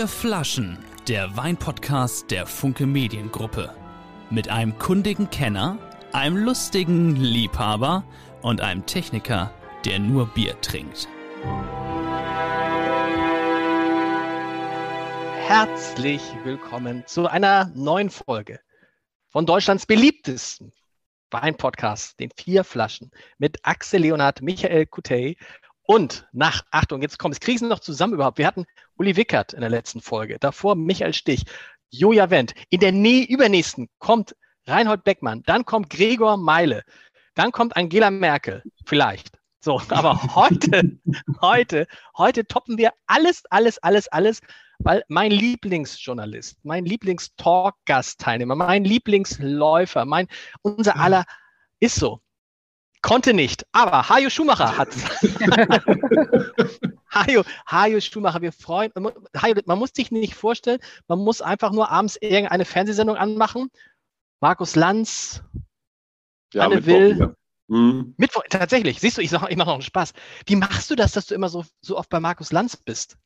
Vier Flaschen, der Weinpodcast der Funke Mediengruppe. Mit einem kundigen Kenner, einem lustigen Liebhaber und einem Techniker, der nur Bier trinkt. Herzlich willkommen zu einer neuen Folge von Deutschlands beliebtesten Weinpodcast, den Vier Flaschen, mit Axel Leonard, Michael Kutey und nach, Achtung, jetzt kommt es, kriegen Sie noch zusammen überhaupt. Wir hatten Uli Wickert in der letzten Folge, davor Michael Stich, Joja Wendt. In der Nä übernächsten kommt Reinhold Beckmann, dann kommt Gregor Meile, dann kommt Angela Merkel, vielleicht. So, aber heute, heute, heute toppen wir alles, alles, alles, alles, weil mein Lieblingsjournalist, mein Lieblingstalk-Gastteilnehmer, mein Lieblingsläufer, mein, unser aller ist so. Konnte nicht, aber Hajo Schumacher hat Hajo, Hajo Schumacher, wir freuen Hajo, man muss sich nicht vorstellen, man muss einfach nur abends irgendeine Fernsehsendung anmachen. Markus Lanz, ja, Anne Mittwoch, Will. Ja. Mhm. Mittwoch, tatsächlich, siehst du, ich, ich mache noch einen Spaß. Wie machst du das, dass du immer so, so oft bei Markus Lanz bist?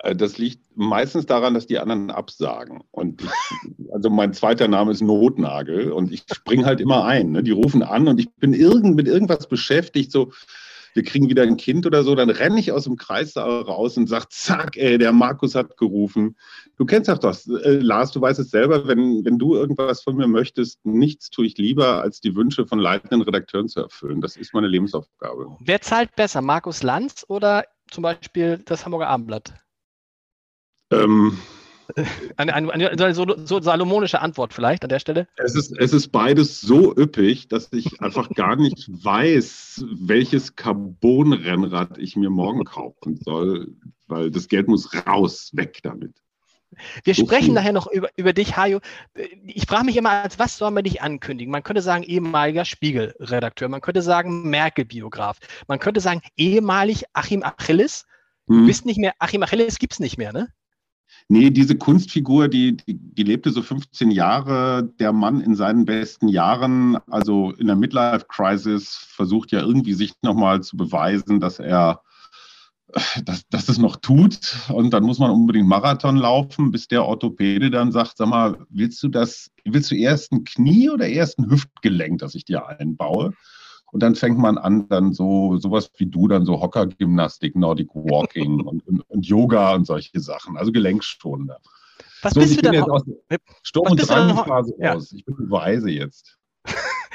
Äh, das liegt meistens daran, dass die anderen absagen. Und ich, also mein zweiter Name ist Notnagel und ich springe halt immer ein. Ne? Die rufen an und ich bin irgend, mit irgendwas beschäftigt, so wir kriegen wieder ein Kind oder so, dann renne ich aus dem Kreissaal raus und sage, zack, ey, der Markus hat gerufen. Du kennst doch das, äh, Lars, du weißt es selber, wenn, wenn du irgendwas von mir möchtest, nichts tue ich lieber, als die Wünsche von leitenden Redakteuren zu erfüllen. Das ist meine Lebensaufgabe. Wer zahlt besser, Markus Lanz oder zum Beispiel das Hamburger Abendblatt? Ähm, eine, eine, eine so, so, salomonische Antwort vielleicht an der Stelle? Es ist, es ist beides so üppig, dass ich einfach gar nicht weiß, welches Carbon-Rennrad ich mir morgen kaufen soll, weil das Geld muss raus, weg damit. Wir so sprechen viel. nachher noch über, über dich, Hajo. Ich frage mich immer, als was soll man dich ankündigen? Man könnte sagen, ehemaliger Spiegel-Redakteur, man könnte sagen, Merkel-Biograf, man könnte sagen, ehemalig Achim Achilles. Du hm. bist nicht mehr, Achim Achilles gibt es nicht mehr, ne? Nee, diese Kunstfigur, die, die, die, lebte so 15 Jahre. Der Mann in seinen besten Jahren, also in der Midlife-Crisis, versucht ja irgendwie sich nochmal zu beweisen, dass er dass, dass es noch tut. Und dann muss man unbedingt Marathon laufen, bis der Orthopäde dann sagt, sag mal, willst du das, willst du erst ein Knie oder erst ein Hüftgelenk, das ich dir einbaue? Und dann fängt man an, dann so sowas wie du, dann so Hockergymnastik, Nordic Walking und, und, und, Yoga und solche Sachen, also gelenkschonender. Was so, bist du denn? Aus Sturm- und Drangphase ja. aus. Ich bin weise jetzt.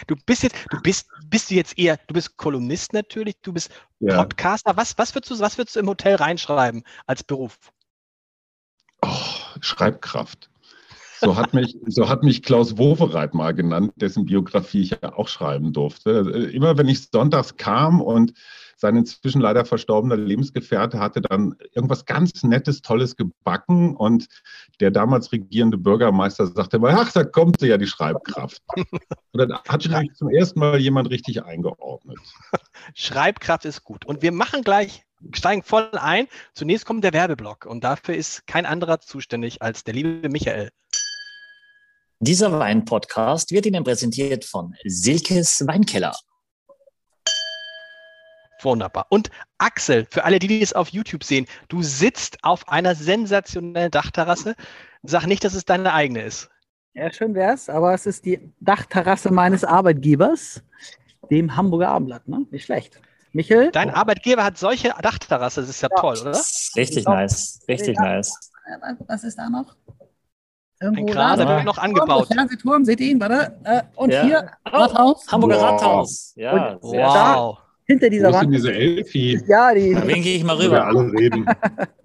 Du bist jetzt, du bist, bist du jetzt eher, du bist Kolumnist natürlich, du bist ja. Podcaster. Was, was, würdest du, was würdest du im Hotel reinschreiben als Beruf? Oh, Schreibkraft. So hat mich, so hat mich Klaus Wowereit mal genannt, dessen Biografie ich ja auch schreiben durfte. Immer wenn ich sonntags kam und sein inzwischen leider verstorbener Lebensgefährte hatte dann irgendwas ganz Nettes, Tolles gebacken und der damals regierende Bürgermeister sagte mal, ach, da kommt sie ja die Schreibkraft. Und dann hat mich zum ersten Mal jemand richtig eingeordnet. Schreibkraft ist gut. Und wir machen gleich steigen voll ein. Zunächst kommt der Werbeblock und dafür ist kein anderer zuständig als der liebe Michael. Dieser Wein-Podcast wird Ihnen präsentiert von Silkes Weinkeller. Wunderbar. Und Axel, für alle, die es auf YouTube sehen, du sitzt auf einer sensationellen Dachterrasse. Sag nicht, dass es deine eigene ist. Ja, schön wär's, aber es ist die Dachterrasse meines Arbeitgebers, dem Hamburger Abendblatt. Ne? Nicht schlecht. Michael? Dein Arbeitgeber hat solche Dachterrasse, das ist ja, ja. toll, oder? Richtig nice, richtig nice. Was ist da noch? Irgendwo Ein Kran, wird noch angebaut. Fernsehturm, seht ihr ihn, warte. Äh, und ja. hier, oh, Rathaus. Hamburger wow. Rathaus. Ja, und wow. Da, hinter dieser Wand. diese Elfi. Ja, die. Da winke ich mal rüber. alle reden.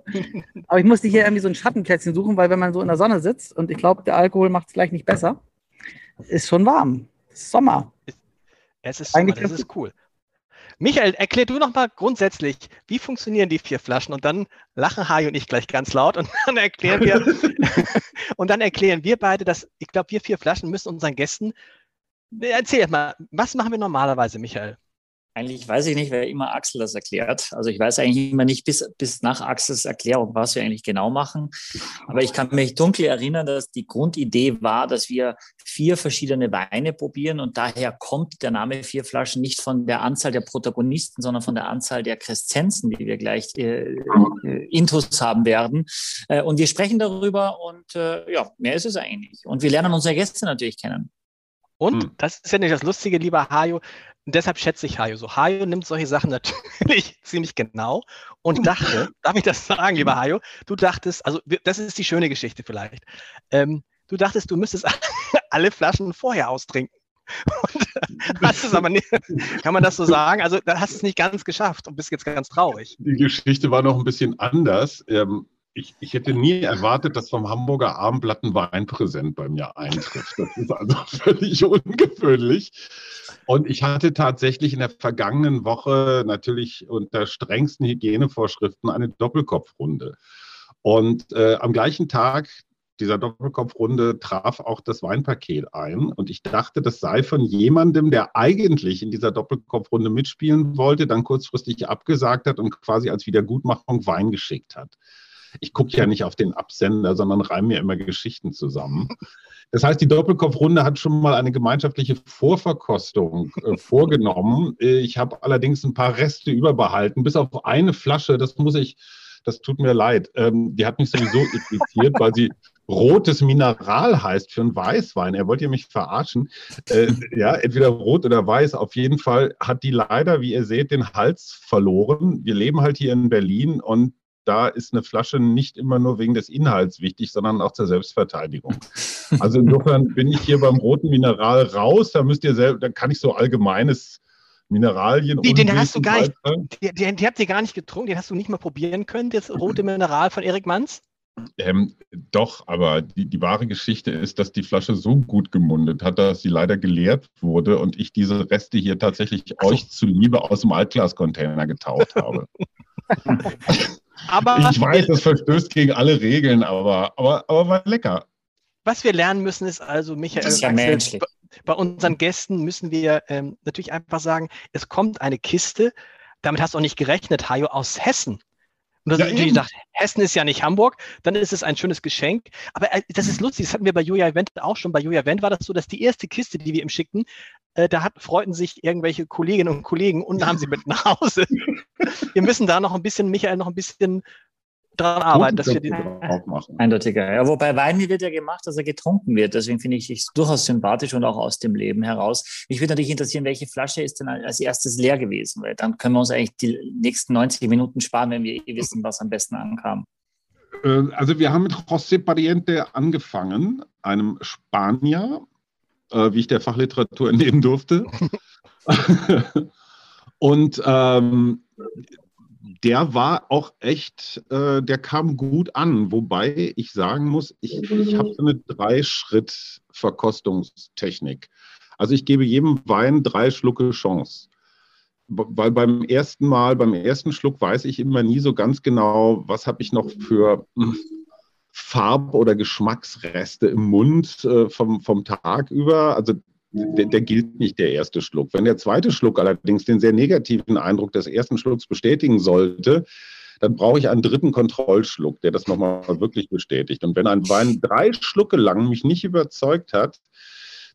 Aber ich musste hier irgendwie so ein Schattenplätzchen suchen, weil wenn man so in der Sonne sitzt und ich glaube, der Alkohol macht es gleich nicht besser, ist schon warm. Ist Sommer. Es ist Sommer, das ist cool. Michael, erklär du noch mal grundsätzlich, wie funktionieren die vier Flaschen? Und dann lachen Harry und ich gleich ganz laut und dann erklären wir, und dann erklären wir beide, dass ich glaube, wir vier Flaschen müssen unseren Gästen. Erzähl mal, was machen wir normalerweise, Michael? Eigentlich weiß ich nicht, wer immer Axel das erklärt. Also ich weiß eigentlich immer nicht bis, bis nach Axels Erklärung, was wir eigentlich genau machen. Aber ich kann mich dunkel erinnern, dass die Grundidee war, dass wir vier verschiedene Weine probieren und daher kommt der Name vier Flaschen nicht von der Anzahl der Protagonisten, sondern von der Anzahl der Kreszenzen, die wir gleich äh, äh, Intus haben werden. Äh, und wir sprechen darüber und äh, ja, mehr ist es eigentlich. Und wir lernen unsere Gäste natürlich kennen. Und hm. das ist ja nicht das Lustige, lieber Hajo. Und deshalb schätze ich Hajo so. Hajo nimmt solche Sachen natürlich ziemlich genau und dachte, darf ich das sagen, lieber Hajo? Du dachtest, also das ist die schöne Geschichte vielleicht. Ähm, du dachtest, du müsstest alle Flaschen vorher austrinken. Und hast es aber nicht, kann man das so sagen? Also, da hast du es nicht ganz geschafft und bist jetzt ganz traurig. Die Geschichte war noch ein bisschen anders. Ähm, ich, ich, hätte nie erwartet, dass vom Hamburger Abendblatt ein Weinpräsent bei mir eintrifft. Das ist also völlig ungewöhnlich. Und ich hatte tatsächlich in der vergangenen Woche natürlich unter strengsten Hygienevorschriften eine Doppelkopfrunde. Und äh, am gleichen Tag dieser Doppelkopfrunde traf auch das Weinpaket ein. Und ich dachte, das sei von jemandem, der eigentlich in dieser Doppelkopfrunde mitspielen wollte, dann kurzfristig abgesagt hat und quasi als Wiedergutmachung Wein geschickt hat ich gucke ja nicht auf den Absender, sondern reime mir immer Geschichten zusammen. Das heißt, die Doppelkopfrunde hat schon mal eine gemeinschaftliche Vorverkostung äh, vorgenommen. Ich habe allerdings ein paar Reste überbehalten, bis auf eine Flasche. Das muss ich, das tut mir leid. Ähm, die hat mich sowieso irritiert, weil sie rotes Mineral heißt für einen Weißwein. Er wollte mich verarschen. Äh, ja, entweder rot oder weiß. Auf jeden Fall hat die leider, wie ihr seht, den Hals verloren. Wir leben halt hier in Berlin und da ist eine Flasche nicht immer nur wegen des Inhalts wichtig, sondern auch zur Selbstverteidigung. Also insofern bin ich hier beim roten Mineral raus. Da müsst ihr selbst, da kann ich so allgemeines Mineralien. Wie, den hast du gar nicht, den, den habt ihr gar nicht getrunken, den hast du nicht mal probieren können, das rote Mineral von Erik Manns? Ähm, doch, aber die, die wahre Geschichte ist, dass die Flasche so gut gemundet hat, dass sie leider geleert wurde und ich diese Reste hier tatsächlich so. euch zuliebe aus dem Altglascontainer getaucht habe. Aber ich weiß, das verstößt gegen alle Regeln, aber, aber, aber war lecker. Was wir lernen müssen, ist also, Michael, das ist ja Axel, bei unseren Gästen müssen wir ähm, natürlich einfach sagen, es kommt eine Kiste, damit hast du auch nicht gerechnet, Hajo, aus Hessen. Und das ja, ist natürlich gedacht, Hessen ist ja nicht Hamburg, dann ist es ein schönes Geschenk. Aber äh, das ist lustig, das hatten wir bei Julia Event auch schon. Bei Julia Event war das so, dass die erste Kiste, die wir ihm schickten, äh, da hat, freuten sich irgendwelche Kolleginnen und Kollegen und nahmen sie mit nach Hause. wir müssen da noch ein bisschen, Michael, noch ein bisschen dran arbeiten, dass wir den auch machen. Eindeutiger. Ja, wobei Wein wird ja gemacht, dass er getrunken wird. Deswegen finde ich es durchaus sympathisch und auch aus dem Leben heraus. Mich würde natürlich interessieren, welche Flasche ist denn als erstes leer gewesen? Weil dann können wir uns eigentlich die nächsten 90 Minuten sparen, wenn wir eh wissen, was am besten ankam. Äh, also wir haben mit José Pariente angefangen, einem Spanier, äh, wie ich der Fachliteratur entnehmen durfte. und ähm, der war auch echt, äh, der kam gut an. Wobei ich sagen muss, ich, ich habe so eine Drei-Schritt-Verkostungstechnik. Also ich gebe jedem Wein drei Schlucke Chance. Weil beim ersten Mal, beim ersten Schluck weiß ich immer nie so ganz genau, was habe ich noch für hm, Farb- oder Geschmacksreste im Mund äh, vom, vom Tag über. Also der, der, gilt nicht der erste Schluck. Wenn der zweite Schluck allerdings den sehr negativen Eindruck des ersten Schlucks bestätigen sollte, dann brauche ich einen dritten Kontrollschluck, der das nochmal wirklich bestätigt. Und wenn ein Wein drei Schlucke lang mich nicht überzeugt hat,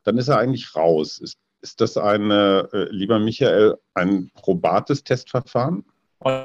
dann ist er eigentlich raus. Ist, ist das eine, äh, lieber Michael, ein probates Testverfahren?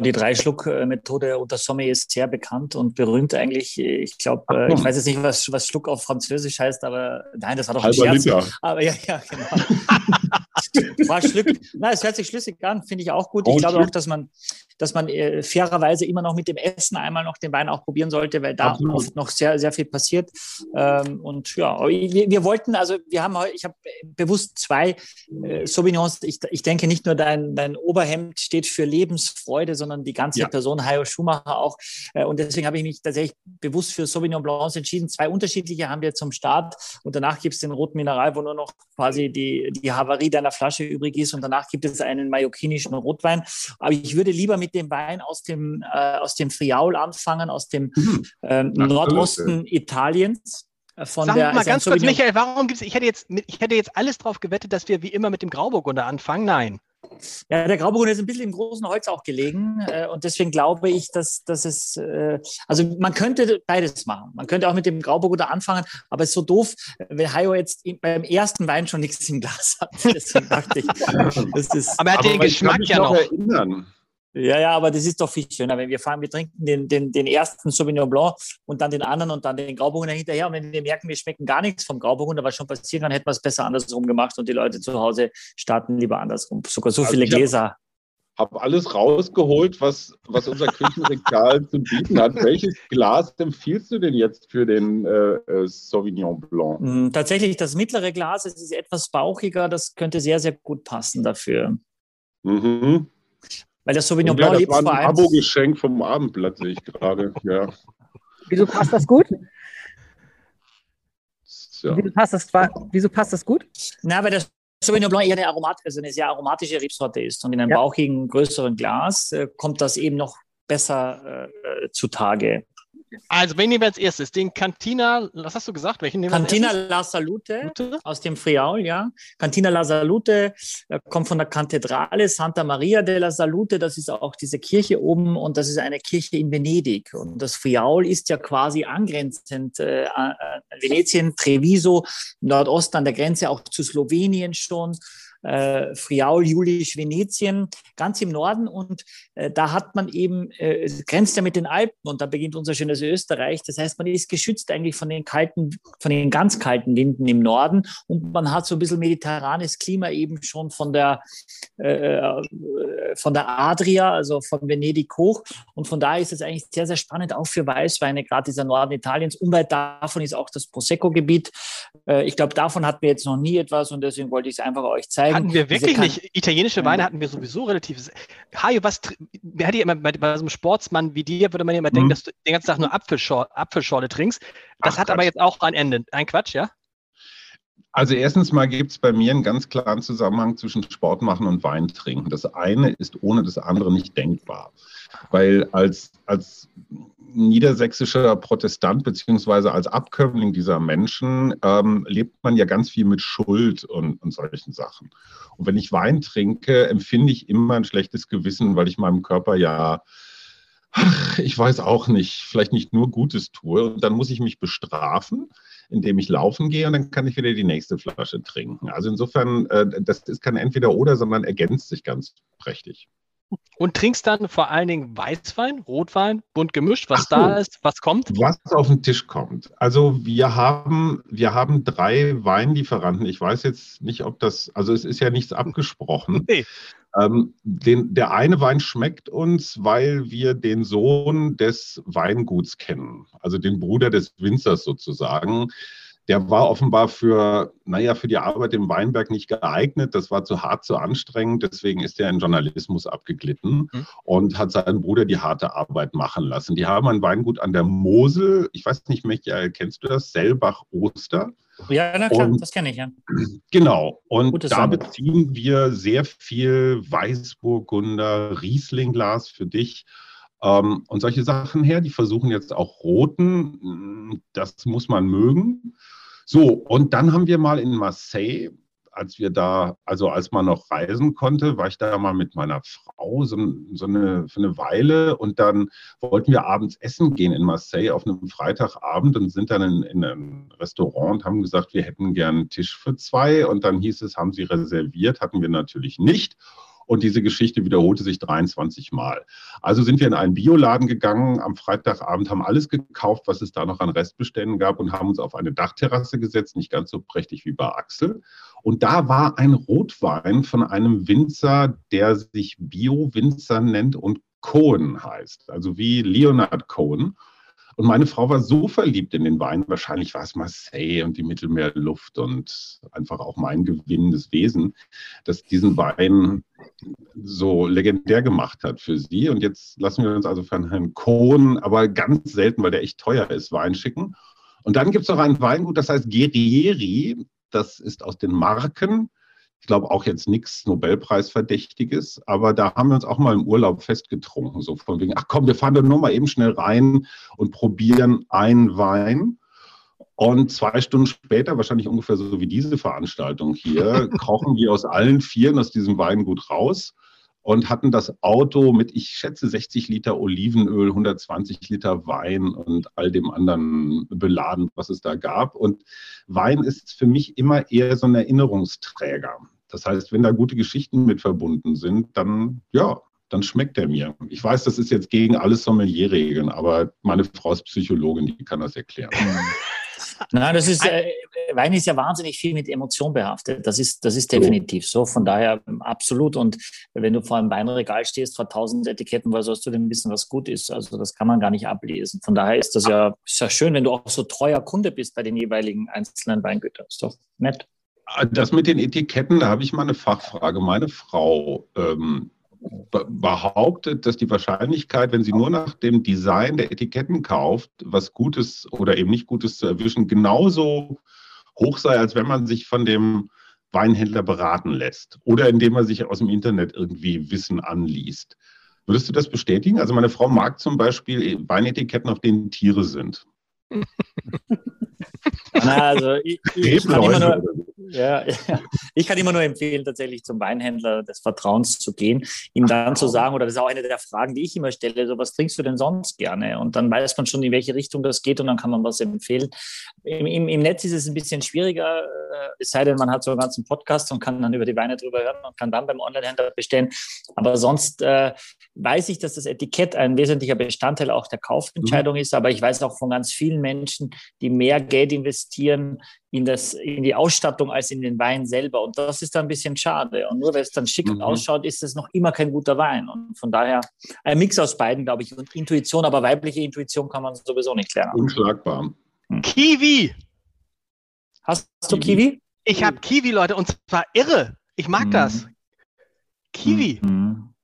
Die Drei-Schluck-Methode unter Sommelier ist sehr bekannt und berühmt eigentlich. Ich glaube, äh, ich weiß jetzt nicht, was, was Schluck auf Französisch heißt, aber nein, das war doch ein Halber Scherz. Liter. Aber ja, ja, genau. War Schluck. Nein, es hört sich schlüssig an, finde ich auch gut. Ich glaube auch, dass man, dass man äh, fairerweise immer noch mit dem Essen einmal noch den Wein auch probieren sollte, weil da Absolut. oft noch sehr, sehr viel passiert. Ähm, und ja, wir, wir, wollten, also wir haben heute, ich habe bewusst zwei äh, Sauvignons. Ich, ich denke nicht nur dein, dein Oberhemd steht für Lebensfreude, sondern die ganze ja. Person, Hayo Schumacher auch. Äh, und deswegen habe ich mich tatsächlich bewusst für Sauvignon Blancs entschieden. Zwei unterschiedliche haben wir zum Start und danach gibt es den roten Mineral, wo nur noch quasi die, die Havarie deiner Flasche übrig ist und danach gibt es einen mallorquinischen Rotwein. Aber ich würde lieber mit dem Wein aus dem, äh, aus dem Friaul anfangen, aus dem mhm. ähm, Nordosten Italiens. Äh, von Sag der, mal ganz kurz, Michael, warum gibt es, ich hätte, jetzt, ich hätte jetzt alles drauf gewettet, dass wir wie immer mit dem Grauburgunder anfangen. Nein. Ja, der Grauburgunder ist ein bisschen im großen Holz auch gelegen äh, und deswegen glaube ich, dass, dass es, äh, also man könnte beides machen. Man könnte auch mit dem Grauburgunder anfangen, aber es ist so doof, wenn Hayo jetzt beim ersten Wein schon nichts im Glas hat. Deswegen dachte ich, das ist. Aber er hat den Geschmack ja noch. Erinnern. Ja, ja, aber das ist doch viel schöner, wenn wir fahren, wir trinken den, den, den ersten Sauvignon Blanc und dann den anderen und dann den Grauburgunder hinterher. Und wenn wir merken, wir schmecken gar nichts vom Grauburgunder, was schon passieren kann, hätten wir es besser andersrum gemacht und die Leute zu Hause starten lieber andersrum. Sogar so also viele Gläser. Habe alles rausgeholt, was, was unser Küchenregal zu bieten hat. Welches Glas empfiehlst du denn jetzt für den äh, äh Sauvignon Blanc? Mm, tatsächlich das mittlere Glas, es ist etwas bauchiger, das könnte sehr, sehr gut passen dafür. Mhm. Weil das Sauvignon Blanc ja, lebt vor allem. Das war ein Abo-Geschenk vom Abendblatt, sehe ich gerade. Ja. Wieso passt das gut? Ja. Wieso, passt das, wieso passt das gut? Na, weil das Sauvignon Blanc eher eine, Aromat, also eine sehr aromatische Rebsorte ist. Und in einem ja. bauchigen, größeren Glas äh, kommt das eben noch besser äh, zutage. Also, wen nehmen wir als erstes? Den Cantina, was hast du gesagt? Welchen nehmen Cantina La Salute aus dem Friaul, ja. Cantina La Salute äh, kommt von der Kathedrale Santa Maria della Salute. Das ist auch diese Kirche oben und das ist eine Kirche in Venedig. Und das Friaul ist ja quasi angrenzend äh, an Venetien, Treviso, Nordosten an der Grenze auch zu Slowenien schon äh, Friaul, Julisch, Venetien, ganz im Norden. Und äh, da hat man eben, äh, grenzt ja mit den Alpen und da beginnt unser schönes Österreich. Das heißt, man ist geschützt eigentlich von den kalten, von den ganz kalten Winden im Norden und man hat so ein bisschen mediterranes Klima eben schon von der, äh, äh von der Adria, also von Venedig hoch. Und von daher ist es eigentlich sehr, sehr spannend, auch für Weißweine, gerade dieser Norden Italiens. Unweit davon ist auch das Prosecco-Gebiet. Äh, ich glaube, davon hatten wir jetzt noch nie etwas und deswegen wollte ich es einfach euch zeigen hatten wir wirklich nicht. Italienische Weine hatten wir sowieso relativ. Hajo, was wer hätte immer bei, bei, so einem Sportsmann wie dir, würde man ja immer mhm. denken, dass du den ganzen Tag nur Apfelschorle, Apfelschorle trinkst. Das Ach, hat Quatsch. aber jetzt auch ein Ende. Ein Quatsch, ja? Also erstens mal gibt es bei mir einen ganz klaren Zusammenhang zwischen Sport machen und Wein trinken. Das eine ist ohne das andere nicht denkbar. Weil als, als niedersächsischer Protestant beziehungsweise als Abkömmling dieser Menschen ähm, lebt man ja ganz viel mit Schuld und, und solchen Sachen. Und wenn ich Wein trinke, empfinde ich immer ein schlechtes Gewissen, weil ich meinem Körper ja, ich weiß auch nicht, vielleicht nicht nur Gutes tue. Und dann muss ich mich bestrafen, indem ich laufen gehe und dann kann ich wieder die nächste Flasche trinken. Also insofern, äh, das ist kein Entweder-Oder, sondern ergänzt sich ganz prächtig. Und trinkst dann vor allen Dingen Weißwein, Rotwein, bunt gemischt, was so, da ist, was kommt? Was auf den Tisch kommt. Also wir haben, wir haben drei Weinlieferanten. Ich weiß jetzt nicht, ob das, also es ist ja nichts abgesprochen. Nee. Ähm, den, der eine Wein schmeckt uns, weil wir den Sohn des Weinguts kennen, also den Bruder des Winzers sozusagen der war offenbar für, naja, für die Arbeit im Weinberg nicht geeignet. Das war zu hart, zu anstrengend. Deswegen ist er in Journalismus abgeglitten mhm. und hat seinen Bruder die harte Arbeit machen lassen. Die haben ein Weingut an der Mosel. Ich weiß nicht, Michael, kennst du das? Selbach-Oster. Ja, na klar, und, das kenne ich ja. Genau. Und Gutes da Sonne. beziehen wir sehr viel Weißburgunder, Rieslingglas für dich ähm, und solche Sachen her. Die versuchen jetzt auch roten. Das muss man mögen. So, und dann haben wir mal in Marseille, als wir da, also als man noch reisen konnte, war ich da mal mit meiner Frau so, so eine, für eine Weile und dann wollten wir abends essen gehen in Marseille auf einem Freitagabend und sind dann in, in ein Restaurant und haben gesagt, wir hätten gern einen Tisch für zwei und dann hieß es, haben sie reserviert, hatten wir natürlich nicht. Und diese Geschichte wiederholte sich 23 Mal. Also sind wir in einen Bioladen gegangen am Freitagabend, haben alles gekauft, was es da noch an Restbeständen gab und haben uns auf eine Dachterrasse gesetzt, nicht ganz so prächtig wie bei Axel. Und da war ein Rotwein von einem Winzer, der sich Bio-Winzer nennt und Cohen heißt, also wie Leonard Cohen. Und meine Frau war so verliebt in den Wein, wahrscheinlich war es Marseille und die Mittelmeerluft und einfach auch mein gewinnendes Wesen, dass diesen Wein so legendär gemacht hat für sie. Und jetzt lassen wir uns also von Herrn Kohn, aber ganz selten, weil der echt teuer ist, Wein schicken. Und dann gibt es noch ein Weingut, das heißt Guerrieri. Das ist aus den Marken ich glaube auch jetzt nichts Nobelpreisverdächtiges, aber da haben wir uns auch mal im Urlaub festgetrunken, so von wegen, ach komm, wir fahren da nur mal eben schnell rein und probieren einen Wein. Und zwei Stunden später, wahrscheinlich ungefähr so wie diese Veranstaltung hier, kochen wir aus allen Vieren aus diesem Weingut raus und hatten das Auto mit, ich schätze, 60 Liter Olivenöl, 120 Liter Wein und all dem anderen beladen, was es da gab. Und Wein ist für mich immer eher so ein Erinnerungsträger. Das heißt, wenn da gute Geschichten mit verbunden sind, dann ja, dann schmeckt er mir. Ich weiß, das ist jetzt gegen alle Sommelierregeln, aber meine Frau ist Psychologin, die kann das erklären. Nein, das ist, äh, Wein ist ja wahnsinnig viel mit Emotion behaftet. Das ist, das ist definitiv so. Von daher ähm, absolut. Und wenn du vor einem Weinregal stehst, vor tausend Etiketten, woher sollst du denn wissen, was gut ist? Also das kann man gar nicht ablesen. Von daher ist das ja, ist ja schön, wenn du auch so treuer Kunde bist bei den jeweiligen einzelnen Weingütern. Ist doch nett. Das mit den Etiketten, da habe ich mal eine Fachfrage. Meine Frau ähm, behauptet, dass die Wahrscheinlichkeit, wenn sie nur nach dem Design der Etiketten kauft, was Gutes oder eben nicht Gutes zu erwischen, genauso hoch sei, als wenn man sich von dem Weinhändler beraten lässt oder indem man sich aus dem Internet irgendwie Wissen anliest. Würdest du das bestätigen? Also meine Frau mag zum Beispiel Weinetiketten, auf denen Tiere sind. Na, also ich, ich, kann nur, ja, ja, ich kann immer nur empfehlen, tatsächlich zum Weinhändler des Vertrauens zu gehen, ihm dann zu sagen, oder das ist auch eine der Fragen, die ich immer stelle, so was trinkst du denn sonst gerne? Und dann weiß man schon, in welche Richtung das geht und dann kann man was empfehlen. Im, im, im Netz ist es ein bisschen schwieriger, äh, es sei denn, man hat so einen ganzen Podcast und kann dann über die Weine drüber hören und kann dann beim Onlinehändler bestellen. Aber sonst äh, weiß ich, dass das Etikett ein wesentlicher Bestandteil auch der Kaufentscheidung mhm. ist, aber ich weiß auch von ganz vielen Menschen, die mehr Geld investieren in, das, in die Ausstattung als in den Wein selber. Und das ist dann ein bisschen schade. Und nur weil es dann schick mhm. ausschaut, ist es noch immer kein guter Wein. Und von daher ein Mix aus beiden, glaube ich. Und Intuition, aber weibliche Intuition kann man sowieso nicht lernen. Unschlagbar. Hm. Kiwi! Hast du Kiwi? Ich habe Kiwi, Leute, und zwar irre. Ich mag mhm. das. Kiwi. Mhm.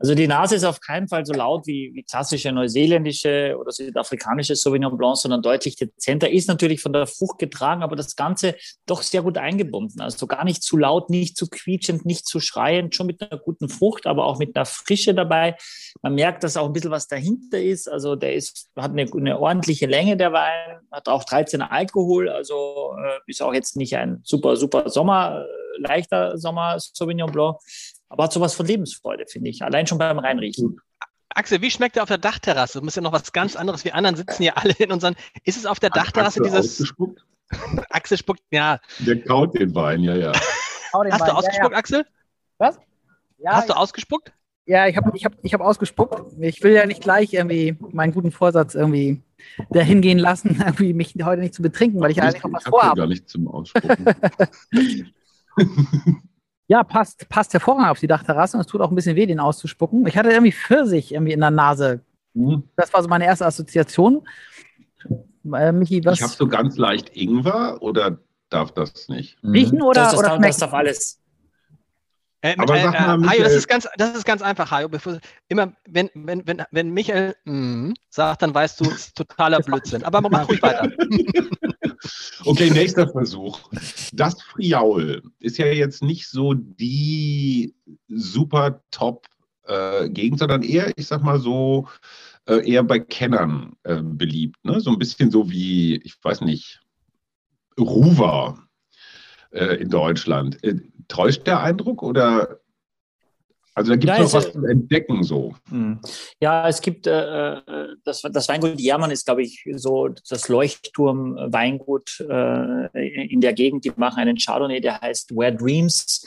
Also die Nase ist auf keinen Fall so laut wie, wie klassische neuseeländische oder südafrikanische Sauvignon Blanc, sondern deutlich dezenter. Ist natürlich von der Frucht getragen, aber das Ganze doch sehr gut eingebunden. Also gar nicht zu laut, nicht zu quietschend, nicht zu schreiend, schon mit einer guten Frucht, aber auch mit einer Frische dabei. Man merkt, dass auch ein bisschen was dahinter ist. Also der ist, hat eine, eine ordentliche Länge, der Wein, hat auch 13 Alkohol, also äh, ist auch jetzt nicht ein super, super Sommer, äh, leichter Sommer Sauvignon Blanc aber hat sowas von Lebensfreude, finde ich. Allein schon beim Reinriechen. Axel, wie schmeckt der auf der Dachterrasse? Das ist ja noch was ganz anderes. Wir anderen sitzen hier alle in unseren. Ist es auf der Dachterrasse Axel dieses. Ausgespuckt? Axel spuckt, ja. Der kaut den Wein, ja, ja. Hast Wein. du ausgespuckt, ja, ja. Axel? Was? Ja, Hast du ausgespuckt? Ja, ich habe ich hab, ich hab ausgespuckt. Ich will ja nicht gleich irgendwie meinen guten Vorsatz irgendwie dahin gehen lassen, irgendwie mich heute nicht zu betrinken, weil ich, ich eigentlich noch was vorhabe. gar nicht zum Ausspucken. Ja, passt, passt hervorragend auf die Dachterrasse und es tut auch ein bisschen weh, den auszuspucken. Ich hatte irgendwie Pfirsich irgendwie in der Nase. Mhm. Das war so meine erste Assoziation. Äh, Michi, was? Ich habe so ganz leicht Ingwer oder darf das nicht? Mhm. Riechen oder, das, das, oder darf, das darf alles. Äh, Aber äh, sag mal, äh, Hajo, das ist ganz, das ist ganz einfach, Hajo. Bevor, immer, wenn, wenn, wenn, wenn Michael mm, sagt, dann weißt du, es ist totaler Blödsinn. Aber mach ruhig weiter. Okay, nächster Versuch. Das Friaul ist ja jetzt nicht so die super top äh, Gegend, sondern eher, ich sag mal so, äh, eher bei Kennern äh, beliebt. Ne? So ein bisschen so wie, ich weiß nicht, Ruwer äh, in Deutschland. Äh, täuscht der Eindruck oder also da gibt es noch was zu entdecken so. Hm. Ja, es gibt äh, äh, das, das Weingut Jermann ist, glaube ich, so das Leuchtturm-Weingut äh, in der Gegend. Die machen einen Chardonnay, der heißt Where Dreams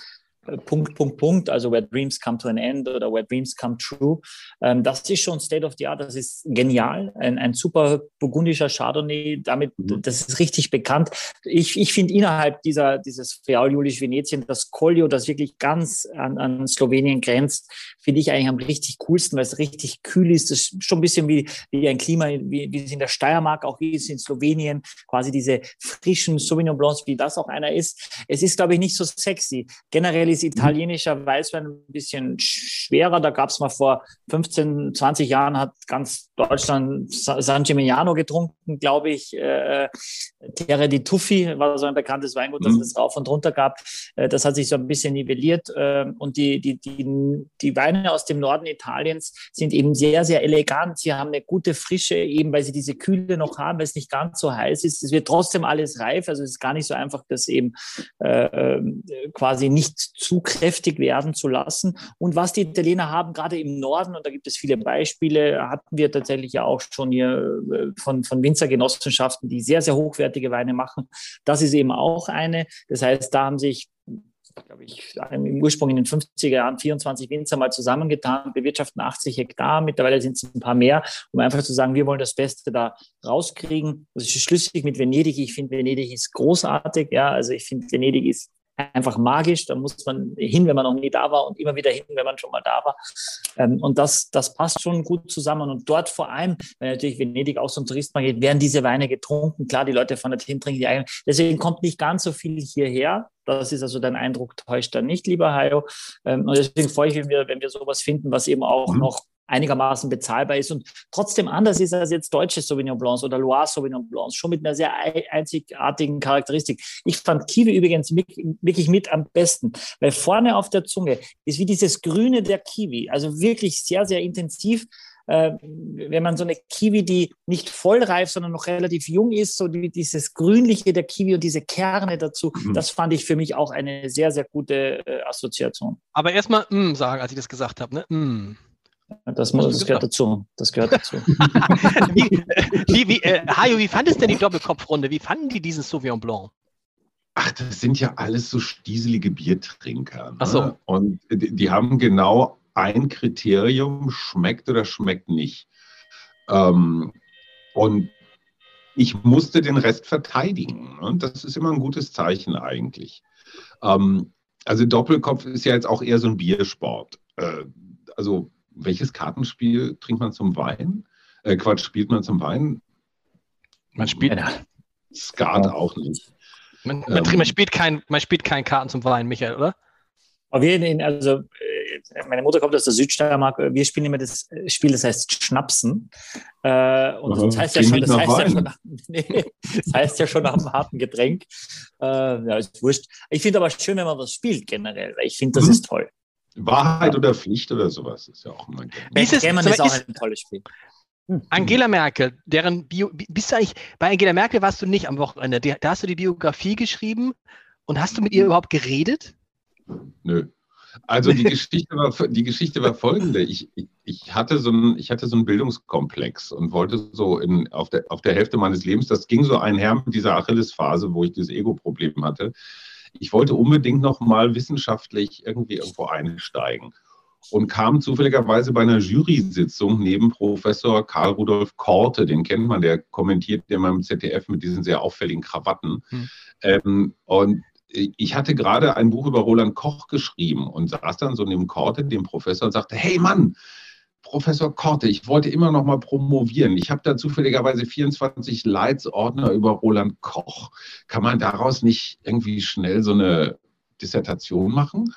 Punkt, Punkt, Punkt, also where dreams come to an end oder where dreams come true. Ähm, das ist schon State of the Art, das ist genial. Ein, ein super burgundischer Chardonnay, damit, mhm. das ist richtig bekannt. Ich, ich finde innerhalb dieser, dieses Friaul Julisch Venetien, das Collio, das wirklich ganz an, an Slowenien grenzt, finde ich eigentlich am richtig coolsten, weil es richtig kühl ist. Das ist schon ein bisschen wie, wie ein Klima, wie, wie es in der Steiermark auch ist, in Slowenien, quasi diese frischen Sauvignon Blancs, wie das auch einer ist. Es ist, glaube ich, nicht so sexy. Generell ist italienischer Weißwein ein bisschen schwerer. Da gab es mal vor 15, 20 Jahren, hat ganz Deutschland San Gimignano getrunken, glaube ich. Äh, Terre di Tuffi war so ein bekanntes Weingut, das mhm. es rauf und runter gab. Äh, das hat sich so ein bisschen nivelliert. Äh, und die, die, die, die Weine aus dem Norden Italiens sind eben sehr, sehr elegant. Sie haben eine gute Frische, eben weil sie diese Kühle noch haben, weil es nicht ganz so heiß ist. Es wird trotzdem alles reif. Also es ist gar nicht so einfach, das eben äh, ähm, quasi nicht zu kräftig werden zu lassen. Und was die Italiener haben, gerade im Norden, und da gibt es viele Beispiele, hatten wir tatsächlich ja auch schon hier äh, von, von Winzergenossenschaften, die sehr, sehr hochwertige Weine machen. Das ist eben auch eine. Das heißt, da haben sich glaube ich, im Ursprung in den 50er Jahren 24 Winzer mal zusammengetan, bewirtschaften 80 Hektar, mittlerweile sind es ein paar mehr, um einfach zu sagen, wir wollen das Beste da rauskriegen. Das ist schlüssig mit Venedig. Ich finde, Venedig ist großartig. Ja, also ich finde, Venedig ist einfach magisch. Da muss man hin, wenn man noch nie da war und immer wieder hin, wenn man schon mal da war. Ähm, und das, das passt schon gut zusammen. Und dort vor allem, weil natürlich Venedig auch so ein Touristmarkt werden diese Weine getrunken. Klar, die Leute von dorthin trinken die eigenen. Deswegen kommt nicht ganz so viel hierher. Das ist also dein Eindruck, täuscht dann nicht, lieber Hayo. Ähm, und deswegen freue ich mich, wenn wir, wenn wir sowas finden, was eben auch mhm. noch einigermaßen bezahlbar ist und trotzdem anders ist als jetzt deutsche Sauvignon Blancs oder Loire Sauvignon Blancs, schon mit einer sehr einzigartigen Charakteristik. Ich fand Kiwi übrigens wirklich mit am besten, weil vorne auf der Zunge ist wie dieses Grüne der Kiwi, also wirklich sehr, sehr intensiv. Äh, wenn man so eine Kiwi, die nicht vollreif, sondern noch relativ jung ist, so die, dieses Grünliche der Kiwi und diese Kerne dazu, mhm. das fand ich für mich auch eine sehr, sehr gute äh, Assoziation. Aber erstmal mm sagen, als ich das gesagt habe, ne? Mm. Das, muss, das gehört dazu. Das gehört dazu. wie, wie, wie, äh, Hajo, wie fandest denn die Doppelkopfrunde? Wie fanden die diesen Sauvignon Blanc? Ach, das sind ja alles so stieselige Biertrinker. Ne? Ach so. Und die, die, haben genau ein Kriterium, schmeckt oder schmeckt nicht. Ähm, und ich musste den Rest verteidigen. Und ne? das ist immer ein gutes Zeichen eigentlich. Ähm, also Doppelkopf ist ja jetzt auch eher so ein Biersport. Äh, also welches Kartenspiel trinkt man zum Wein? Äh, Quatsch, spielt man zum Wein? Man spielt. Ja. Skat auch nicht. Man, man, ähm, man, spielt kein, man spielt kein Karten zum Wein, Michael, oder? Aber wir, also äh, meine Mutter kommt aus der Südsteiermark, wir spielen immer das Spiel, das heißt Schnapsen. Äh, und das heißt, ja schon, das, heißt ja schon, nee, das heißt ja schon nach einem harten Getränk. Äh, ja, ist wurscht. Ich finde aber schön, wenn man was spielt generell, weil ich finde, das mhm. ist toll. Wahrheit oder Pflicht oder sowas ist ja auch immer gerne. Ist es, ist auch ein tolles Spiel. Hm. Angela Merkel, deren Bio, bist du eigentlich, bei Angela Merkel warst du nicht am Wochenende, da hast du die Biografie geschrieben und hast du mit ihr überhaupt geredet? Nö. Also die Geschichte war, die Geschichte war folgende. Ich, ich, ich, hatte so einen, ich hatte so einen Bildungskomplex und wollte so in, auf, der, auf der Hälfte meines Lebens, das ging so einher mit dieser Achillesphase, wo ich dieses Ego-Problem hatte, ich wollte unbedingt noch mal wissenschaftlich irgendwie irgendwo einsteigen und kam zufälligerweise bei einer Jury-Sitzung neben Professor Karl Rudolf Korte, den kennt man, der kommentiert immer im ZDF mit diesen sehr auffälligen Krawatten. Hm. Ähm, und ich hatte gerade ein Buch über Roland Koch geschrieben und saß dann so neben Korte, dem Professor, und sagte, hey Mann, Professor Korte, ich wollte immer noch mal promovieren. Ich habe da zufälligerweise 24 Leitsordner über Roland Koch. Kann man daraus nicht irgendwie schnell so eine Dissertation machen?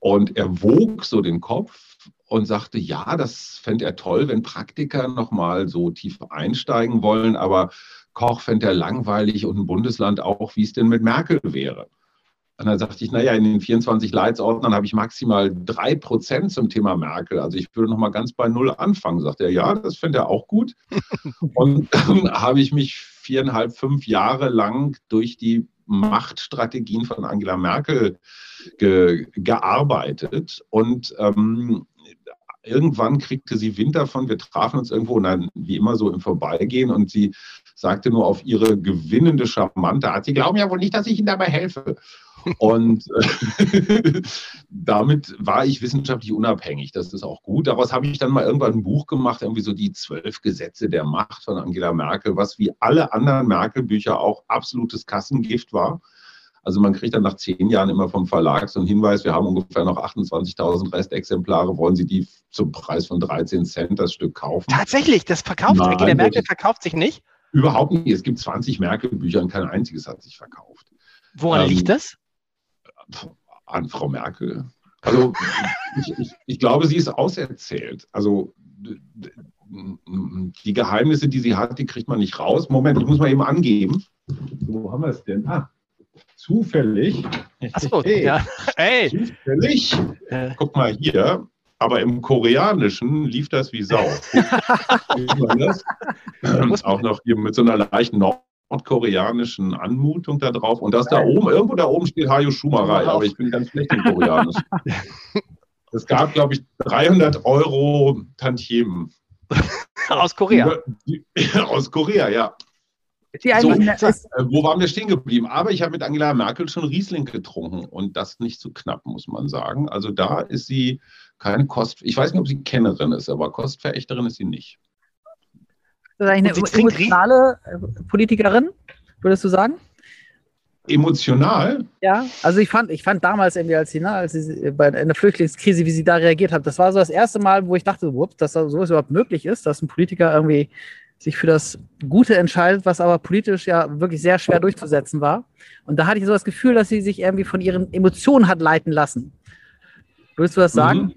Und er wog so den Kopf und sagte, ja, das fände er toll, wenn Praktiker noch mal so tief einsteigen wollen, aber Koch fände er langweilig und ein Bundesland auch, wie es denn mit Merkel wäre. Und dann sagte ich, naja, in den 24 Leitsordnern habe ich maximal drei Prozent zum Thema Merkel. Also ich würde noch mal ganz bei Null anfangen. Sagt er, ja, das fände er auch gut. Und dann habe ich mich viereinhalb, fünf Jahre lang durch die Machtstrategien von Angela Merkel ge gearbeitet. Und ähm, irgendwann kriegte sie Wind davon. Wir trafen uns irgendwo und dann wie immer so im Vorbeigehen und sie sagte nur auf ihre gewinnende charmante Art, Sie glauben ja wohl nicht, dass ich Ihnen dabei helfe. Und äh, damit war ich wissenschaftlich unabhängig. Das ist auch gut. Daraus habe ich dann mal irgendwann ein Buch gemacht, irgendwie so die zwölf Gesetze der Macht von Angela Merkel, was wie alle anderen Merkel-Bücher auch absolutes Kassengift war. Also man kriegt dann nach zehn Jahren immer vom Verlag so einen Hinweis, wir haben ungefähr noch 28.000 Restexemplare, wollen Sie die zum Preis von 13 Cent das Stück kaufen? Tatsächlich, das verkauft Nein, Angela Merkel verkauft sich nicht? Überhaupt nicht. Es gibt 20 Merkel-Bücher und kein einziges hat sich verkauft. Woran ähm, liegt das? an Frau Merkel. Also ich, ich, ich glaube, sie ist auserzählt. Also die Geheimnisse, die sie hat, die kriegt man nicht raus. Moment, ich muss mal eben angeben. Wo haben wir es denn? Ah, zufällig. Achso, hey, ja. Hey. Zufällig. Äh. Guck mal hier. Aber im Koreanischen lief das wie Sau. das? Auch noch hier mit so einer leichten nordkoreanischen Anmutung da drauf. Und das da oben, irgendwo da oben steht Hayo Schumacher, aber ich bin ganz schlecht im Koreanisch. Es gab, glaube ich, 300 Euro Tantiemen. Aus Korea. Aus Korea, ja. So, äh, wo waren wir stehen geblieben? Aber ich habe mit Angela Merkel schon Riesling getrunken und das nicht zu knapp, muss man sagen. Also da ist sie keine Kost. Ich weiß nicht, ob sie Kennerin ist, aber Kostverächterin ist sie nicht. Das ist eine emotionale äh, Politikerin, würdest du sagen? Emotional? Ja, also ich fand, ich fand damals irgendwie, als sie, ne, als sie bei einer Flüchtlingskrise, wie sie da reagiert hat, das war so das erste Mal, wo ich dachte, ups, dass sowas überhaupt möglich ist, dass ein Politiker irgendwie sich für das Gute entscheidet, was aber politisch ja wirklich sehr schwer durchzusetzen war. Und da hatte ich so das Gefühl, dass sie sich irgendwie von ihren Emotionen hat leiten lassen. Würdest du das sagen? Mhm.